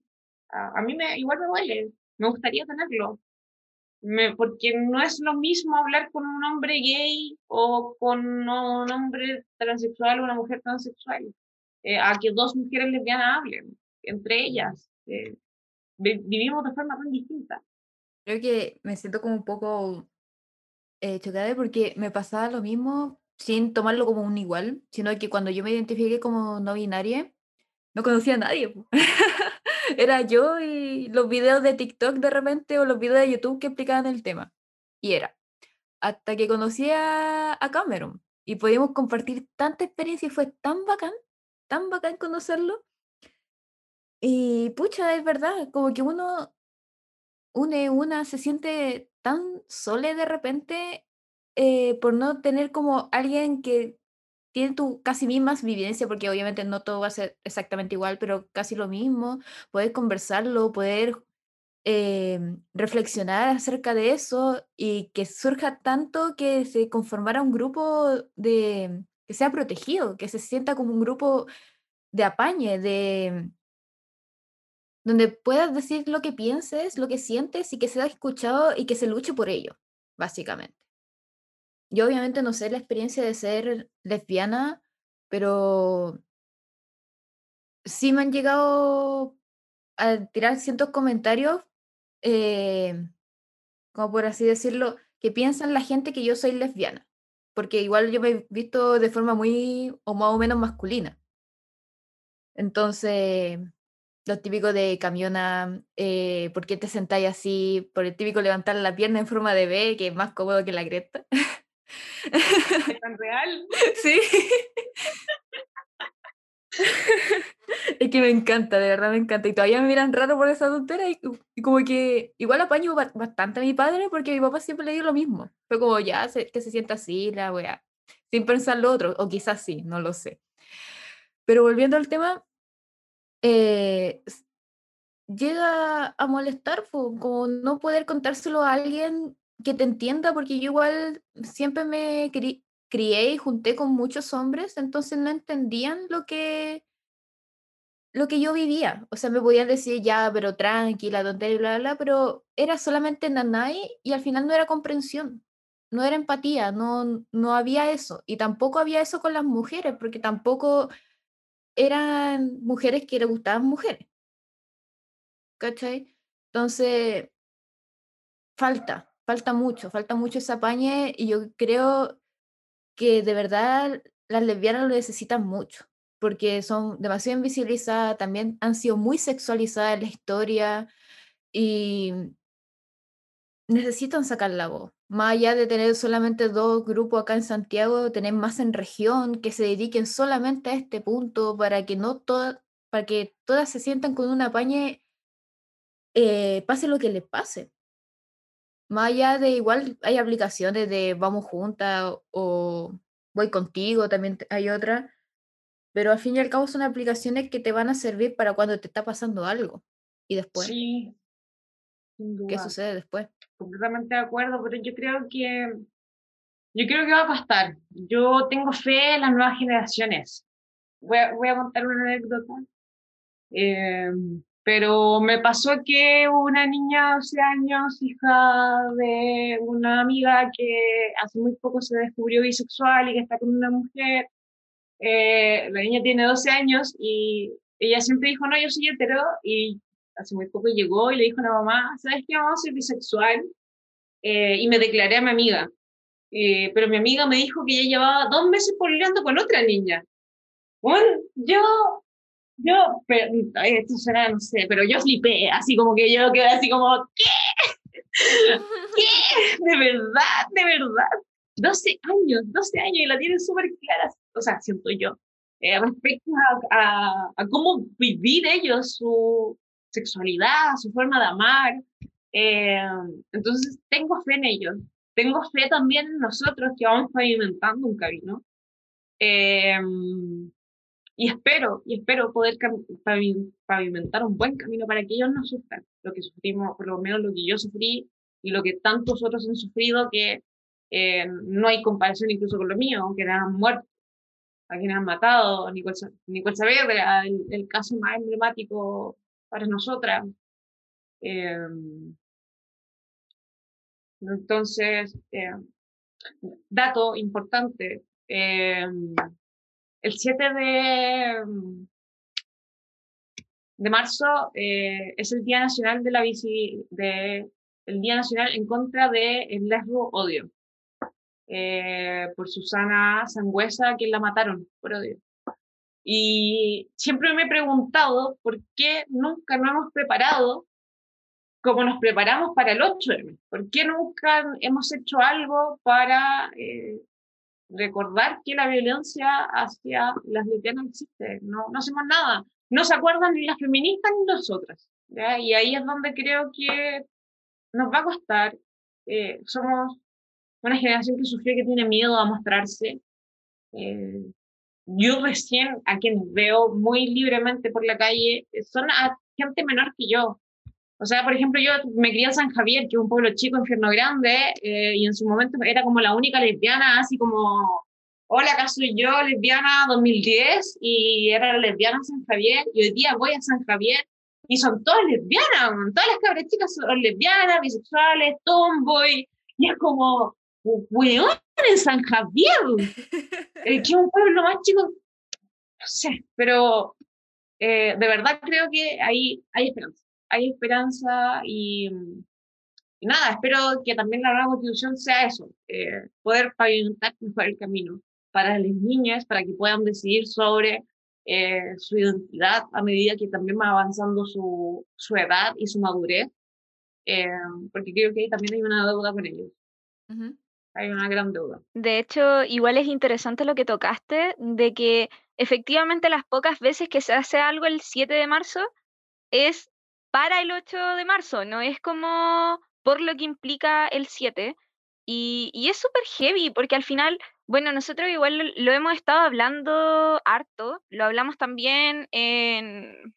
a, a, mí me, igual me duele, me gustaría tenerlo porque no es lo mismo hablar con un hombre gay o con un hombre transexual o una mujer transexual, eh, a que dos mujeres lesbianas hablen entre ellas. Eh, vivimos de forma tan distinta. Creo que me siento como un poco eh, chocada porque me pasaba lo mismo sin tomarlo como un igual, sino que cuando yo me identifiqué como no binaria, no conocía a nadie. era yo y los videos de TikTok de repente o los videos de YouTube que explicaban el tema. Y era. Hasta que conocí a, Cameron y pudimos compartir tanta experiencia y fue tan bacán, tan bacán conocerlo. Y pucha, es verdad, como que uno une una, se siente tan sole de repente eh, por no tener como alguien que tienen tu casi mismas vivencias, porque obviamente no todo va a ser exactamente igual, pero casi lo mismo, poder conversarlo, poder em, reflexionar acerca de eso y que surja tanto que se conformara un grupo de que sea protegido, que se sienta como un grupo de apañe, de donde puedas decir lo que pienses, lo que sientes y que sea escuchado y que se luche por ello, básicamente. Yo obviamente no sé la experiencia de ser lesbiana, pero sí me han llegado a tirar ciertos comentarios, eh, como por así decirlo, que piensan la gente que yo soy lesbiana, porque igual yo me he visto de forma muy o más o menos masculina. Entonces, lo típico de camiona, eh, ¿por qué te sentáis así? Por el típico levantar la pierna en forma de B, que es más cómodo que la cresta. ¿Es tan real? Sí. es que me encanta, de verdad me encanta. Y todavía me miran raro por esa tontera y, como que igual apaño bastante a mi padre porque mi papá siempre le dio lo mismo. Fue como ya, que se sienta así, la weá. Sin pensar lo otro, o quizás sí, no lo sé. Pero volviendo al tema, eh, llega a molestar, como no poder contárselo a alguien que te entienda, porque yo igual siempre me crié y junté con muchos hombres, entonces no entendían lo que lo que yo vivía. O sea, me podían decir ya, pero tranquila, tontería, bla, bla, bla, pero era solamente nanay y al final no era comprensión, no era empatía, no, no había eso. Y tampoco había eso con las mujeres, porque tampoco eran mujeres que le gustaban mujeres. ¿Cachai? Entonces, falta, falta mucho, falta mucho esa pañe y yo creo que de verdad las lesbianas lo necesitan mucho, porque son demasiado invisibilizadas, también han sido muy sexualizadas en la historia y necesitan sacar la voz. Más allá de tener solamente dos grupos acá en Santiago, tener más en región que se dediquen solamente a este punto para que no todas, para que todas se sientan con una pañe, eh, pase lo que les pase. Más allá de igual hay aplicaciones de vamos juntas o voy contigo, también hay otra, pero al fin y al cabo son aplicaciones que te van a servir para cuando te está pasando algo. Y después, Sí, ¿qué sucede después? completamente de acuerdo, pero yo creo que Yo creo que va a costar. Yo tengo fe en las nuevas generaciones. Voy a, voy a contar una anécdota. Eh, pero me pasó que una niña de 12 años, hija de una amiga que hace muy poco se descubrió bisexual y que está con una mujer, eh, la niña tiene 12 años y ella siempre dijo, no, yo soy hetero, y hace muy poco llegó y le dijo a la mamá, ¿sabes qué, mamá? Soy bisexual. Eh, y me declaré a mi amiga. Eh, pero mi amiga me dijo que ella llevaba dos meses peleando con otra niña. Bueno, yo yo, pero, esto suena, no sé, pero yo flipé, así como que yo quedé así como, ¿qué? ¿Qué? De verdad, de verdad. 12 años, 12 años y la tienen súper clara, o sea, siento yo, eh, respecto a, a, cómo vivir ellos su sexualidad, su forma de amar. Eh, entonces, tengo fe en ellos. Tengo fe también en nosotros que vamos pavimentando un camino. Eh, y espero, y espero poder pavimentar un buen camino para que ellos no sufran lo que sufrimos, por lo menos lo que yo sufrí y lo que tantos otros han sufrido, que eh, no hay comparación incluso con lo mío, que han muerto, a quienes han matado, Nicole, Saavedra, el, el, caso más emblemático para nosotras. Eh, entonces, eh, dato importante, el 7 de, de marzo eh, es el Día Nacional de la de, el Día Nacional en contra del de lesbo odio. Eh, por Susana Sangüesa, que la mataron por odio. Y siempre me he preguntado por qué nunca nos hemos preparado como nos preparamos para el 8M. ¿Por qué nunca hemos hecho algo para eh, recordar que la violencia hacia las lesbianas existe, no, no hacemos nada, no se acuerdan ni las feministas ni nosotras, ¿ya? y ahí es donde creo que nos va a costar, eh, somos una generación que sufrió que tiene miedo a mostrarse, eh, yo recién a quienes veo muy libremente por la calle son a gente menor que yo, o sea, por ejemplo, yo me crié en San Javier, que es un pueblo chico, infierno grande, eh, y en su momento era como la única lesbiana, así como, hola, acá soy yo, lesbiana 2010, y era lesbiana en San Javier, y hoy día voy a San Javier, y son todas lesbianas, todas las cabras chicas son lesbianas, bisexuales, tomboy, y es como, weón, en San Javier, eh, que es un pueblo más chico, no sé, pero eh, de verdad creo que ahí hay esperanza hay esperanza y, nada, espero que también la nueva constitución sea eso, eh, poder pavimentar mejor el camino para las niñas, para que puedan decidir sobre eh, su identidad a medida que también va avanzando su, su edad y su madurez, eh, porque creo que ahí también hay una deuda con ellos. Hay una gran deuda. De hecho, igual es interesante lo que tocaste, de que efectivamente las pocas veces que se hace algo el 7 de marzo es para el 8 de marzo, no es como por lo que implica el 7. Y, es súper heavy, porque al final, bueno, nosotros igual lo, hemos estado hablando harto, lo hablamos también en,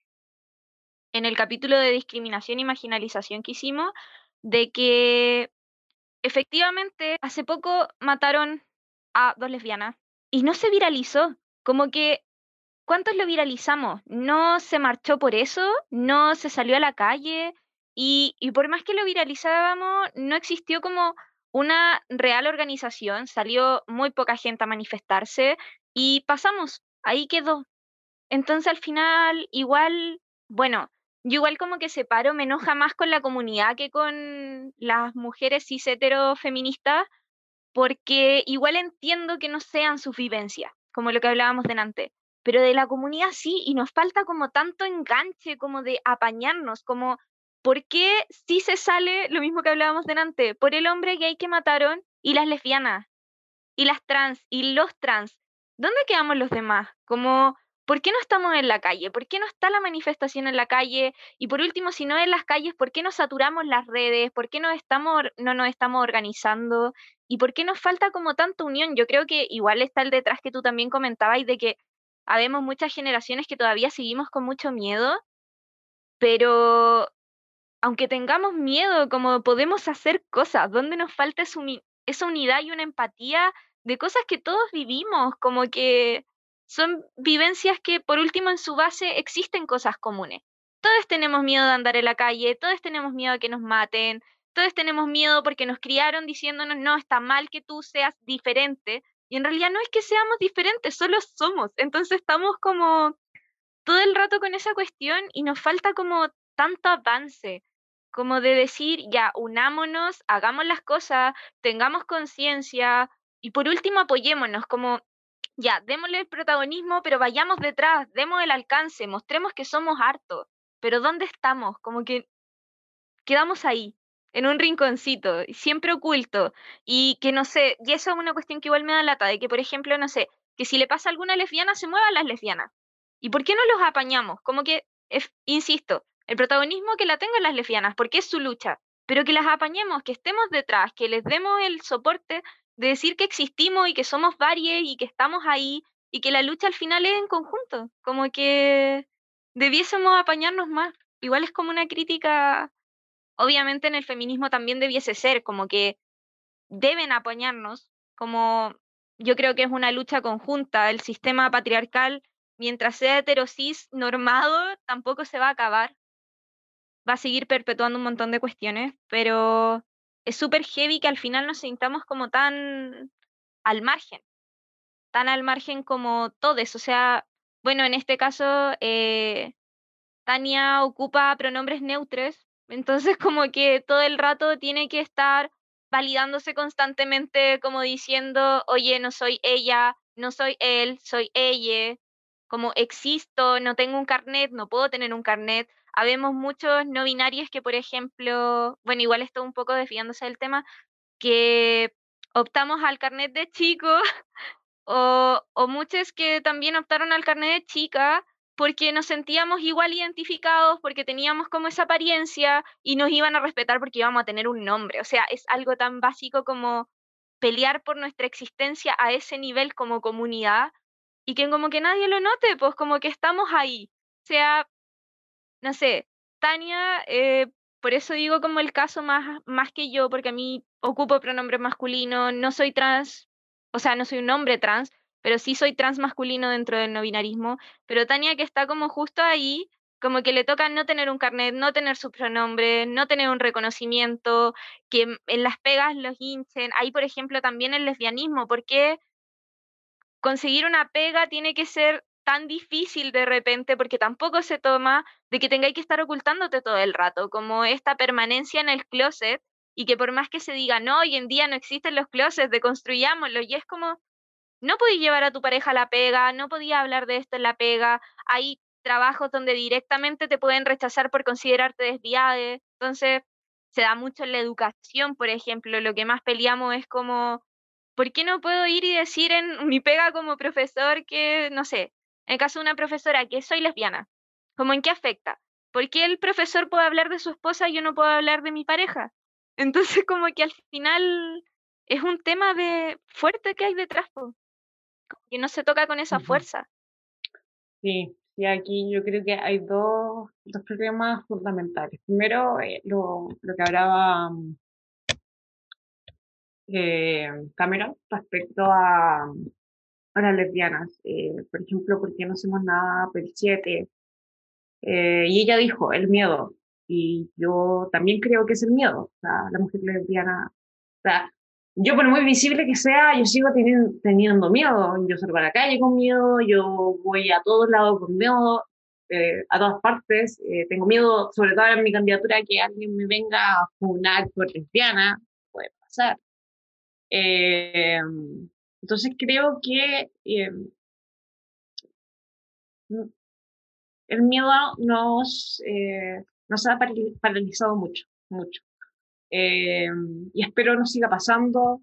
en el capítulo de discriminación y marginalización que hicimos, de que efectivamente hace poco mataron a dos lesbianas y no se viralizó, como que ¿cuántos lo viralizamos? No se marchó por eso, no se salió a la calle y, por más que lo viralizábamos, no existió como una real organización, salió muy poca gente a manifestarse y pasamos, ahí quedó. Entonces al final, igual, bueno, yo igual como que separo, me enoja más con la comunidad que con las mujeres cis feministas, porque igual entiendo que no sean sus vivencias, como lo que hablábamos delante pero de la comunidad sí, y nos falta como tanto enganche, como de apañarnos, como, ¿por qué sí se sale lo mismo que hablábamos delante? Por el hombre gay que mataron y las lesbianas, y las trans, y los trans. ¿Dónde quedamos los demás? Como, ¿por qué no estamos en la calle? ¿Por qué no está la manifestación en la calle? Y por último, si no en las calles, ¿por qué no saturamos las redes? ¿Por qué no, estamos, no nos estamos organizando? ¿Y por qué nos falta como tanta unión? Yo creo que igual está el detrás que tú también comentabas de que habemos muchas generaciones que todavía seguimos con mucho miedo, pero aunque tengamos miedo, como podemos hacer cosas, ¿dónde nos falta esa unidad y una empatía de cosas que todos vivimos, como que son vivencias que por último en su base existen cosas comunes. Todos tenemos miedo de andar en la calle, todos tenemos miedo de que nos maten, todos tenemos miedo porque nos criaron diciéndonos, no, está mal que tú seas diferente. Y en realidad no es que seamos diferentes, solo somos. Entonces estamos como todo el rato con esa cuestión y nos falta como tanto avance, como de decir, ya, unámonos, hagamos las cosas, tengamos conciencia y por último apoyémonos, como, ya, démosle el protagonismo, pero vayamos detrás, demos el alcance, mostremos que somos hartos, pero ¿dónde estamos? Como que quedamos ahí, en un rinconcito, siempre oculto, y que no sé, y eso es una cuestión que igual me da lata, de que por ejemplo, no sé, que si le pasa a alguna lesbiana, se muevan las lesbianas. ¿Y por qué no los apañamos? Como que, insisto, el protagonismo que la tengan las lesbianas, porque es su lucha, pero que las apañemos, que estemos detrás, que les demos el soporte de decir que existimos y que somos varias y que estamos ahí y que la lucha al final es en conjunto, como que debiésemos apañarnos más. Igual es como una crítica, obviamente en el feminismo también debiese ser, como que deben apañarnos, como yo creo que es una lucha conjunta, el sistema patriarcal mientras sea heterosis normado, tampoco se va a acabar. Va a seguir perpetuando un montón de cuestiones, pero es súper heavy que al final nos sintamos como tan al margen, tan al margen como todos. O sea, bueno, en este caso, eh, Tania ocupa pronombres neutres, entonces como que todo el rato tiene que estar validándose constantemente como diciendo, oye, no soy ella, no soy él, soy ella, como existo, no tengo un carnet, no puedo tener un carnet. Habemos muchos no binarios que, por ejemplo, bueno, igual estoy un poco desviándose del tema, que optamos al carnet de chico o, o muchos que también optaron al carnet de chica porque nos sentíamos igual identificados, porque teníamos como esa apariencia y nos iban a respetar porque íbamos a tener un nombre. O sea, es algo tan básico como pelear por nuestra existencia a ese nivel como comunidad y que como que nadie lo note, pues como que estamos ahí. O sea, no sé, Tania, eh, por eso digo como el caso más, más que yo, porque a mí ocupo pronombre masculino, no soy trans, o sea, no soy un hombre trans, pero sí soy trans masculino dentro del no binarismo, pero Tania que está como justo ahí, como que le toca no tener un carnet, no tener su pronombre, no tener un reconocimiento, que en las pegas los hinchen. Ahí, por ejemplo, también el lesbianismo, porque conseguir una pega tiene que ser tan difícil de repente porque tampoco se toma de que tengáis que estar ocultándote todo el rato, como esta permanencia en el closet y que por más que se diga, no, hoy en día no existen los closets, deconstruyámoslo, y es como, no podías llevar a tu pareja a la pega, no podías hablar de esto en la pega, hay trabajos donde directamente te pueden rechazar por considerarte desviada, entonces se da mucho en la educación, por ejemplo, lo que más peleamos es como ¿por qué no puedo ir y decir en mi pega como profesor que, no sé, en caso de una profesora que soy lesbiana? ¿Cómo en qué afecta? ¿Por qué el profesor puede hablar de su esposa y yo no puedo hablar de mi pareja? Entonces como que al final es un tema de fuerte que hay detrás, que no se toca con esa fuerza. Sí, y aquí yo creo que hay dos, dos problemas fundamentales. Primero, eh, lo, lo, que hablaba mm, eh, Cameron respecto a, a las lesbianas. Eh, por ejemplo, ¿por qué no hacemos nada por el 7? Eh, y ella dijo, el miedo. Y yo también creo que es el miedo. O sea, la mujer lesbiana. O sea, yo por muy visible que sea, yo sigo teniendo, miedo. Yo salgo a la calle con miedo, yo voy a todos lados con miedo, eh, a todas partes. Eh, tengo miedo, sobre todo en mi candidatura, que alguien me venga a funar por lesbiana. Puede pasar. Eh, entonces creo que eh, el miedo nos, eh, nos ha paralizado mucho, mucho. Y espero no siga pasando.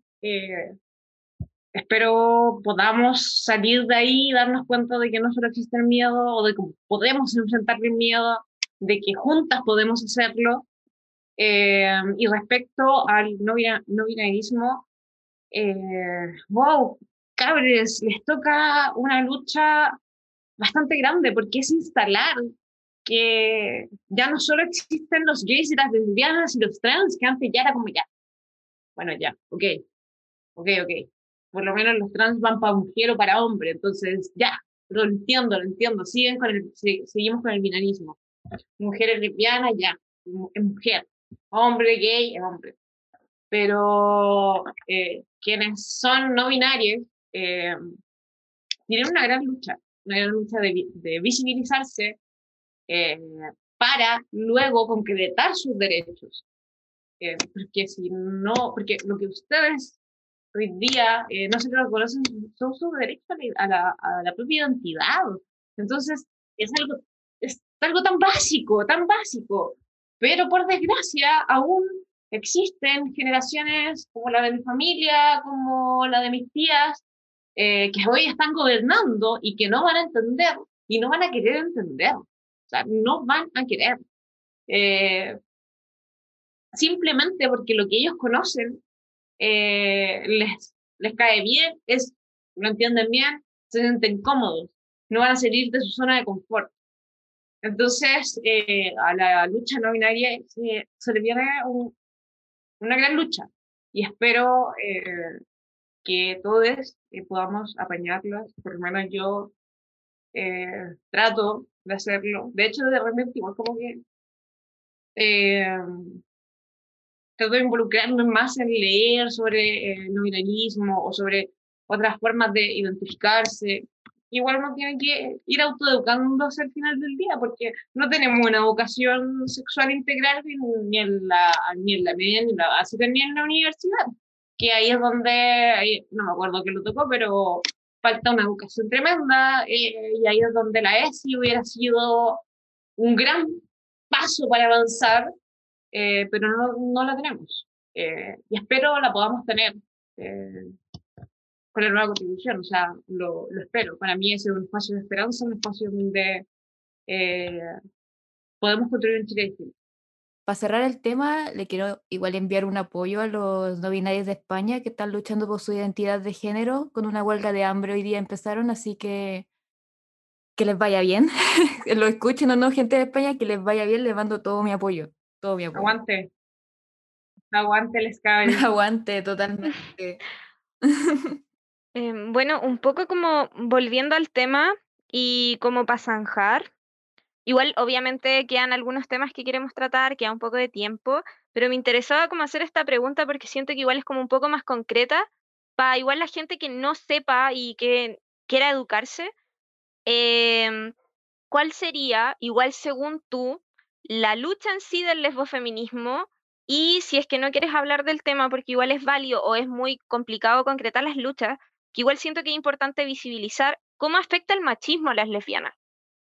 espero podamos salir de ahí y darnos cuenta de que no solo existe el miedo o de que podemos enfrentar el miedo, de que juntas podemos hacerlo. y respecto al no, no binarismo, eh, wow, cabres, les toca una lucha bastante grande porque es instalar que ya no solo existen los gays y las lesbianas y los trans, que antes ya era como ya. Bueno, ya, ok. ok, ok, por lo menos los trans van para mujer o para hombre, entonces ya, lo entiendo, lo entiendo, siguen con el, seguimos con el binarismo. Mujeres lesbianas, ya, es mujer, hombre gay, es hombre. Pero eh, quienes son no binarios eh, tienen una gran lucha, una gran lucha de, de visibilizarse eh, para luego concretar sus derechos. Eh, porque si no, porque lo que ustedes hoy día eh, no se reconocen son sus derechos a la, a la, propia identidad. Entonces, es algo, es algo tan básico, tan básico. Pero por desgracia, aún existen generaciones como la de mi familia, como la de mis tías, eh, que hoy están gobernando y que no van a entender y no van a querer entender. O sea, no van a querer. Eh, simplemente porque lo que ellos conocen eh, les, les cae bien, es, lo entienden bien, se sienten cómodos, no van a salir de su zona de confort. Entonces, eh, a la lucha no binaria se, se le viene una gran lucha y espero eh, que todos podamos apañarlas, por lo menos yo trato de hacerlo. De hecho, de repente igual como que eh, trato de involucrarme más en leer sobre el nominalismo o sobre otras formas de identificarse. Igual uno tiene que ir autoeducándose al final del día, porque no tenemos una educación sexual integral ni en la, ni en la media, ni en la básica, ni en la universidad. Que ahí es donde, no me acuerdo que lo tocó, pero falta una educación tremenda, eh, y ahí es donde la ESI hubiera sido un gran paso para avanzar, eh, pero no, no, la tenemos. Eh, y espero la podamos tener con la nueva constitución, o sea, lo, espero. Para mí es un espacio de esperanza, un espacio donde podemos construir un Chile distinto. Para cerrar el tema, le quiero igual enviar un apoyo a los no binarios de España que están luchando por su identidad de género. Con una huelga de hambre hoy día empezaron, así que que les vaya bien. Lo escuchen o no, gente de España, que les vaya bien. Les mando todo mi apoyo. Todo mi apoyo. Aguante. Aguante les cabe. Aguante, totalmente. Em, bueno, un poco como volviendo al tema y como para zanjar, Igual, obviamente, quedan algunos temas que queremos tratar, queda un poco de tiempo, pero me interesaba como hacer esta pregunta porque siento que igual es como un poco más concreta para igual la gente que no sepa y que quiera educarse. Em, ¿Cuál sería, igual según tú, la lucha en sí del lesbofeminismo? Y si es que no quieres hablar del tema porque igual es válido o es muy complicado concretar las luchas, que igual siento que es importante visibilizar cómo afecta el machismo a las lesbianas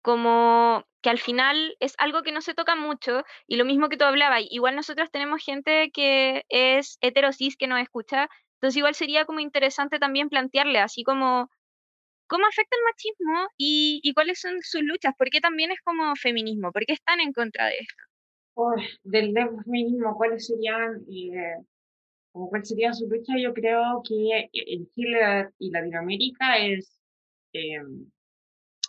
como que al final es algo que no se toca mucho y lo mismo que tú hablabas, igual nosotros tenemos gente que es heterosis que nos escucha, entonces igual sería como interesante también plantearle así como cómo afecta el machismo y, cuáles son sus luchas, por qué también es como feminismo, por qué están en contra de esto. del feminismo, ¿cuáles serían, eh, cuál sería su lucha? Yo creo que en Chile y Latinoamérica es eh,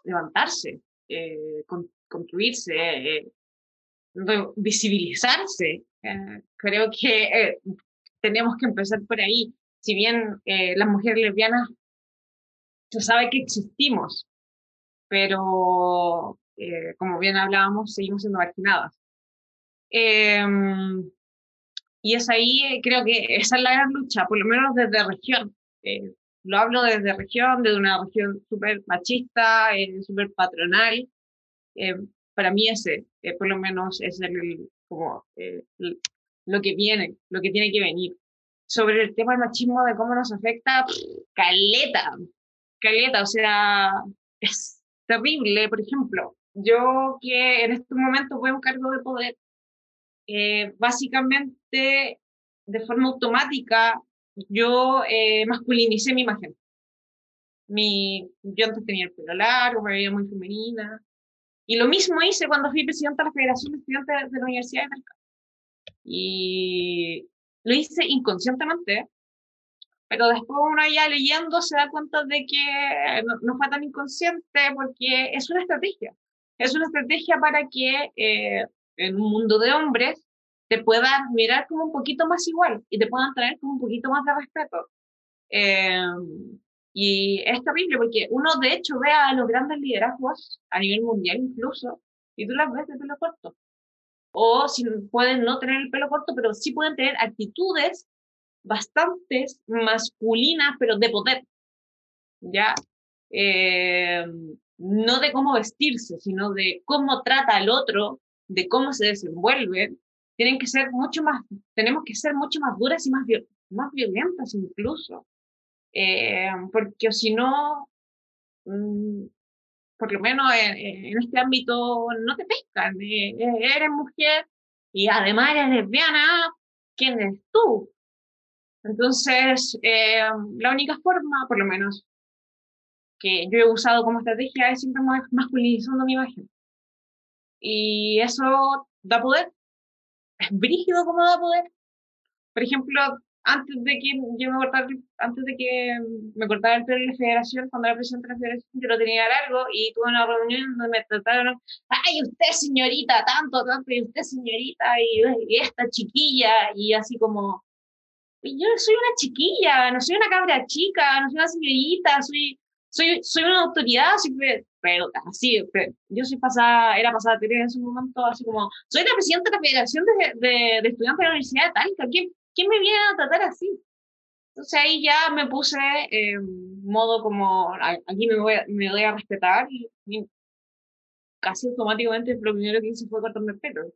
levantarse, eh, construirse, eh, visibilizarse. Eh, creo que tenemos que empezar por ahí. Si bien las mujeres lesbianas se sabe que existimos, pero como bien hablábamos, seguimos siendo marginadas. Em, y es ahí, creo que esa es la gran lucha, por lo menos desde región lo hablo desde región, desde una región súper machista, eh, súper patronal. Eh, para mí ese, eh, por lo menos, es el, como eh, lo que viene, lo que tiene que venir. Sobre el tema del machismo, de cómo nos afecta, caleta, caleta, o sea, es terrible. Por ejemplo, yo que en este momento voy a un cargo de poder, básicamente, de forma automática, yo eh, masculinicé mi imagen. Mi, yo antes tenía el pelo largo, me veía muy femenina. Y lo mismo hice cuando fui presidenta de la Federación de Estudiantes de la Universidad de Mercado. Y lo hice inconscientemente, pero después uno ya leyendo se da cuenta de que no, fue tan inconsciente porque es una estrategia. Es una estrategia para que eh, en un mundo de hombres te puedan mirar como un poquito más igual y te puedan traer como un poquito más de respeto. Em, y es terrible porque uno de hecho ve a los grandes liderazgos a nivel mundial incluso y tú las ves de pelo corto. O si pueden no tener el pelo corto, pero sí pueden tener actitudes bastante masculinas, pero de poder. ¿Ya? Eh, no de cómo vestirse, sino de cómo trata al otro, de cómo se desenvuelve. Tienen que ser mucho más, tenemos que ser mucho más duras y más, más violentas incluso. Eh, porque si no, mm, por lo menos en, este ámbito no te pescan. Eh, eh, eres mujer y además eres lesbiana, ¿quién eres tú? Entonces, eh, la única forma, por lo menos, que yo he usado como estrategia es siempre masculinizando mi imagen. Y eso da poder. Es brígido como da poder. Por ejemplo, antes de que yo me cortara, antes de que me cortara el pelo de la federación, cuando era presidente de la federación, yo lo tenía largo y tuve una reunión donde me trataron, ay, usted señorita, tanto, tanto, y usted señorita, y, esta chiquilla, y así como, yo soy una chiquilla, no soy una cabra chica, no soy una señorita, soy, soy, soy una autoridad, pero así, yo soy pasada, era pasada en ese momento, así como, soy la presidenta de la Federación de, de, de Estudiantes de la Universidad de Talca, ¿quién, ¿quién me viene a tratar así? Entonces ahí ya me puse en modo como, aquí me voy, me voy a respetar y, casi automáticamente lo primero que hice fue cortarme el pelo.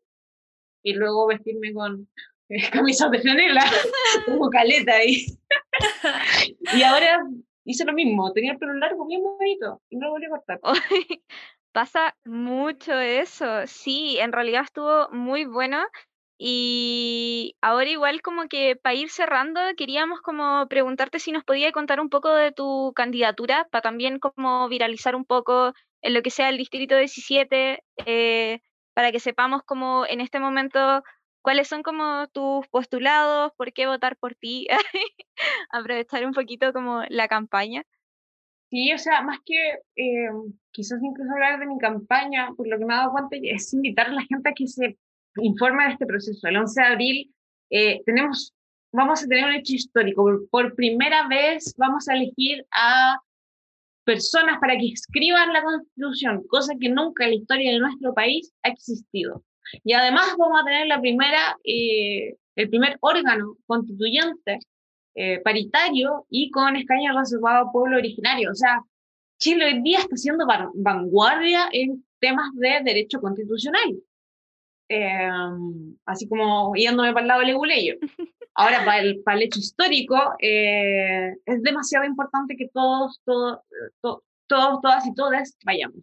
Y luego vestirme con eh, camisas de flanela, como caleta ahí. y ahora hice lo mismo, tenía el pelo largo, bien bonito, y no lo volví a cortar. Pasa mucho eso, sí, en realidad estuvo muy bueno y ahora igual como que para ir cerrando, queríamos como preguntarte si nos podía contar un poco de tu candidatura, para también como viralizar un poco en lo que sea el Distrito 17, eh, para que sepamos como en este momento cuáles son como tus postulados, por qué votar por ti, aprovechar un poquito como la campaña. Sí, o sea, más que eh, quizás incluso hablar de mi campaña, por lo que me he dado cuenta es invitar a la gente a que se informa de este proceso. El 11 de abril eh, tenemos, vamos a tener un hecho histórico. Por, primera vez vamos a elegir a personas para que escriban la constitución, cosa que nunca en la historia de nuestro país ha existido. Y además vamos a tener la primera, eh, el primer órgano constituyente eh, paritario y con escaños reservados a pueblo originario. O sea, Chile hoy día está siendo vanguardia en temas de derecho constitucional. Em, así como yéndome para el lado leguleyo. Ahora, para el, para el hecho histórico, eh, es demasiado importante que todos, todos, todos, todas y todas vayamos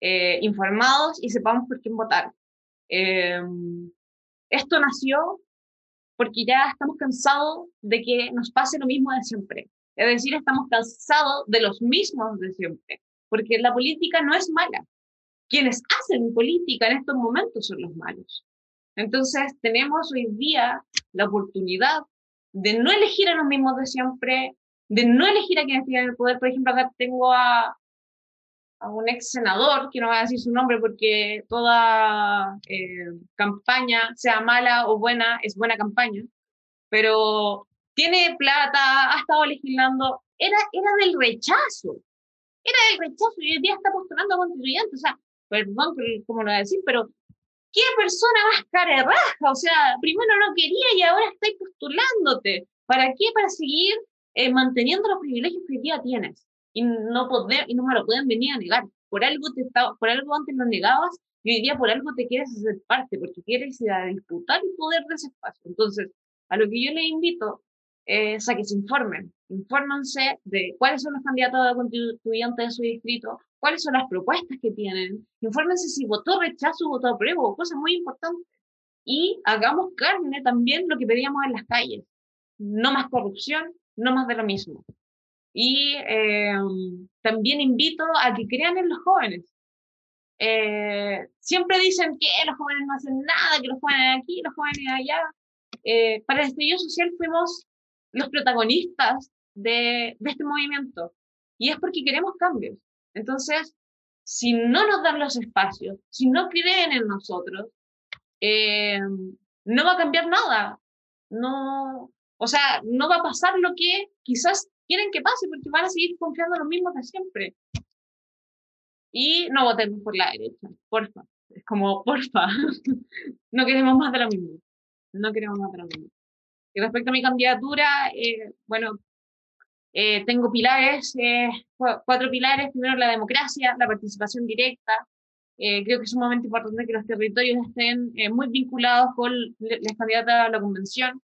eh, informados y sepamos por quién votar. Em, esto nació porque ya estamos cansados de que nos pase lo mismo de siempre. Es decir, estamos cansados de los mismos de siempre, porque la política no es mala, quienes hacen política en estos momentos son los malos. Entonces tenemos hoy día la oportunidad de no elegir a los mismos de siempre, de no elegir a quienes tienen el poder. Por ejemplo, acá tengo a, a un ex senador, que no voy a decir su nombre porque toda eh, campaña, sea mala o buena, es buena campaña, pero tiene plata, ha estado legislando, era, era del rechazo, era del rechazo y hoy día está postulando a constituyente. O sea, perdón como lo voy a decir, pero ¿qué persona más cara raja? O sea, primero no quería y ahora estáis postulándote. ¿Para qué? Para seguir eh, manteniendo los privilegios que hoy día tienes. Y no, poder, y no me lo pueden venir a negar. Por algo, te estaba, por algo antes lo negabas y hoy día por algo te quieres hacer parte, porque quieres ir a disputar el poder de ese espacio. Entonces, a lo que yo les invito es a que se informen. Infórmense de cuáles son los candidatos a constituyentes de su distrito, cuáles son las propuestas que tienen, infórmense si votó rechazo o votó apruebo, cosas muy importantes. Y hagamos carne también lo que pedíamos en las calles. No más corrupción, no más de lo mismo. Y eh, también invito a que crean en los jóvenes. Eh, siempre dicen que los jóvenes no hacen nada, que los jóvenes aquí, los jóvenes allá. Eh, para el estudio social fuimos los protagonistas de, de este movimiento. Y es porque queremos cambios. Entonces, si no nos dan los espacios, si no creen en nosotros, eh, no va a cambiar nada. No, o sea, no va a pasar lo que quizás quieren que pase porque van a seguir confiando en los mismos de siempre. Y no votemos por la derecha, porfa. Es como, porfa, no queremos más de lo mismo. No queremos más de lo mismo. Y respecto a mi candidatura, eh, bueno, eh, tengo pilares, eh, cuatro pilares. Primero, la democracia, la participación directa. Eh, creo que es sumamente importante que los territorios estén eh, muy vinculados con las candidatas a la convención.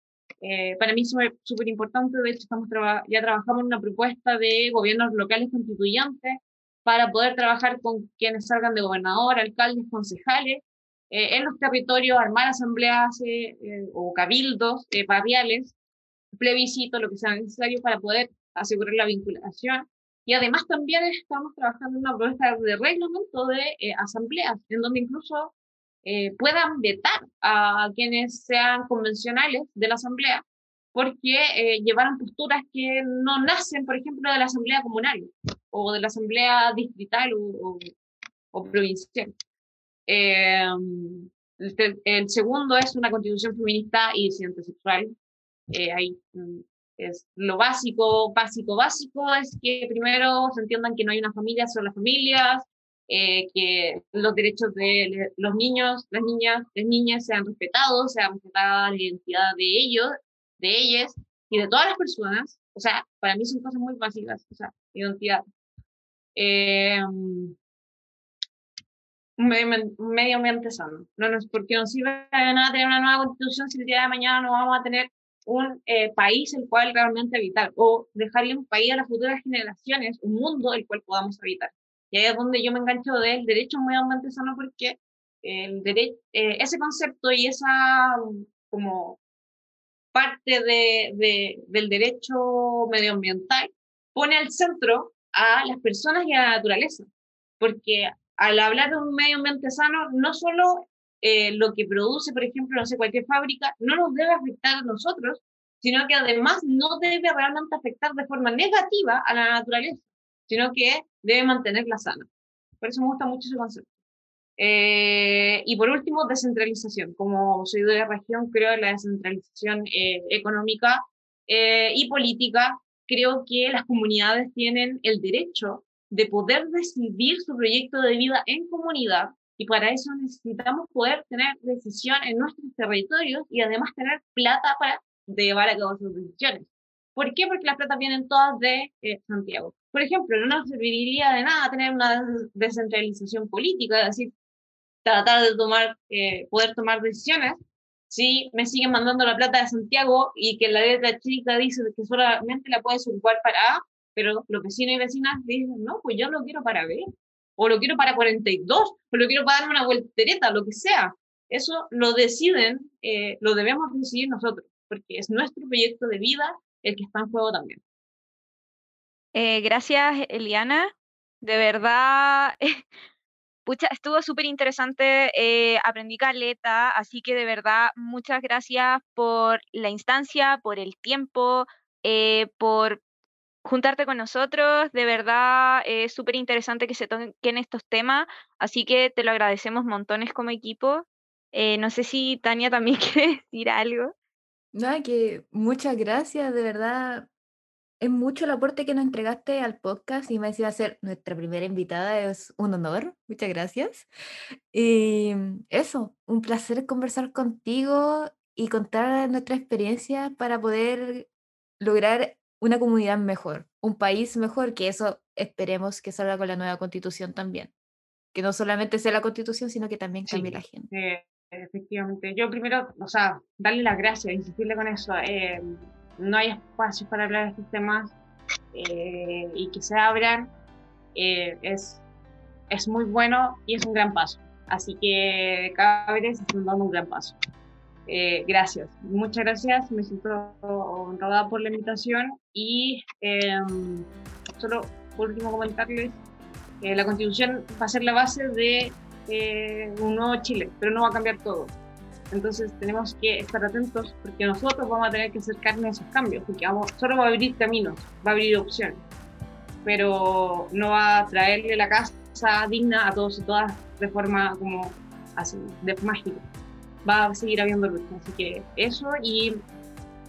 Eh, para mí es súper importante, de hecho estamos ya trabajamos en una propuesta de gobiernos locales constituyentes para poder trabajar con quienes salgan de gobernador, alcaldes, concejales, en los territorios, armar asambleas o cabildos barriales, plebiscito, lo que sea necesario para poder asegurar la vinculación. Y además también estamos trabajando en una propuesta de reglamento de eh, asambleas, en donde incluso eh, puedan vetar a quienes sean convencionales de la asamblea, porque eh, llevaron posturas que no nacen, por ejemplo, de la asamblea comunal o de la asamblea distrital o, o, provincial. El, el, segundo es una constitución feminista y disidente sexual. hay mm, es lo básico, básico, básico es que primero se entiendan que no hay una familia, son las familias, eh, que los derechos de los niños, las niñas, las niñas sean respetados, sean respetada la identidad de ellos, de ellas y de todas las personas. O sea, para mí son cosas muy básicas, o sea, identidad. Eh, un medio, ambiente sano. No, no porque no sirve de nada tener una nueva constitución si el día de mañana no vamos a tener un eh, país el cual realmente habitar o dejarle un país a las futuras generaciones, un mundo el cual podamos habitar. Y ahí es donde yo me engancho del derecho medioambiental sano porque el derecho, eh, ese concepto y esa como parte de, de, del derecho medioambiental pone al centro a las personas y a la naturaleza. Porque al hablar de un medio ambiente sano, no solo eh, lo que produce, por ejemplo, no sé, cualquier fábrica, no nos debe afectar a nosotros, sino que además no debe realmente afectar de forma negativa a la naturaleza, sino que debe mantenerla sana. Por eso me gusta mucho ese concepto. Eh, y por último, descentralización. Como soy de la región, creo en la descentralización eh, económica y política. Creo que las comunidades tienen el derecho de poder decidir su proyecto de vida en comunidad y para eso necesitamos poder tener decisión en nuestros territorios y además tener plata para llevar a cabo sus decisiones. ¿Por qué? Porque las plata vienen todas de eh, Santiago. Por ejemplo, no nos serviría de nada tener una descentralización política, es decir, tratar de tomar, eh, poder tomar decisiones si me siguen mandando la plata de Santiago y que la letra chica dice que solamente la puedes ocupar para A, pero los vecinos y vecinas dicen, no, pues yo lo quiero para B o lo quiero para 42, o lo quiero para darme una voltereta, lo que sea. Eso lo deciden, eh, lo debemos decidir nosotros, porque es nuestro proyecto de vida el que está en juego también. Eh, gracias, Eliana. De verdad, pucha, estuvo súper interesante, eh, aprendí caleta, así que de verdad, muchas gracias por la instancia, por el tiempo, por juntarte con nosotros. De verdad es súper interesante que se toquen estos temas, así que te lo agradecemos montones como equipo. Eh, no sé si Tania también quiere decir algo. No, que muchas gracias, de verdad. Es mucho el aporte que nos entregaste al podcast y me decía ser nuestra primera invitada, es un honor, muchas gracias. Y eso, un placer conversar contigo y contar nuestra experiencia para poder lograr una comunidad mejor, un país mejor, que eso esperemos que salga con la nueva constitución también. Que no solamente sea la constitución, sino que también cambie la gente. Efectivamente. Yo primero, o sea, darle las gracias, insistirle con eso. Eh, no hay espacio para hablar de estos temas eh, y que se abran eh, es, es muy bueno y es un gran paso. Así que cada vez están dando un gran paso. Eh, gracias, muchas gracias, me siento honrada por la invitación y em, solo por último comentarles, que la constitución va a ser la base de eh, un nuevo Chile, pero no va a cambiar todo. Entonces tenemos que estar atentos porque nosotros vamos a tener que acercarnos a esos cambios, porque vamos, solo va a abrir caminos, va a abrir opciones, pero no va a traerle la casa digna a todos y todas de forma como así, de mágica va a seguir habiendo lucha. Así que eso y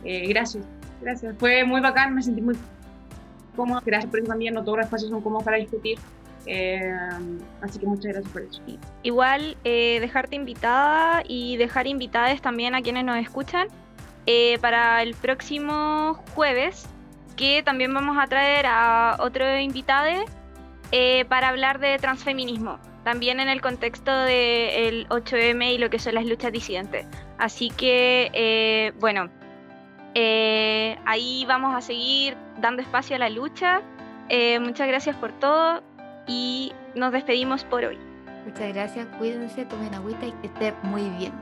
eh, gracias, gracias. Fue muy bacán, me sentí muy cómodas. Gracias por también, no todos los espacios son cómodos para discutir. Eh, así que muchas gracias por eso. Igual, eh, dejarte invitada y dejar invitadas también a quienes nos escuchan eh, para el próximo jueves, que también vamos a traer a otro invitado para hablar de transfeminismo, también en el contexto del 8M y lo que son las luchas disidentes. Así que, bueno, ahí vamos a seguir dando espacio a la lucha. muchas gracias por todo y nos despedimos por hoy. Muchas gracias, cuídense, tomen agüita y que esté muy bien.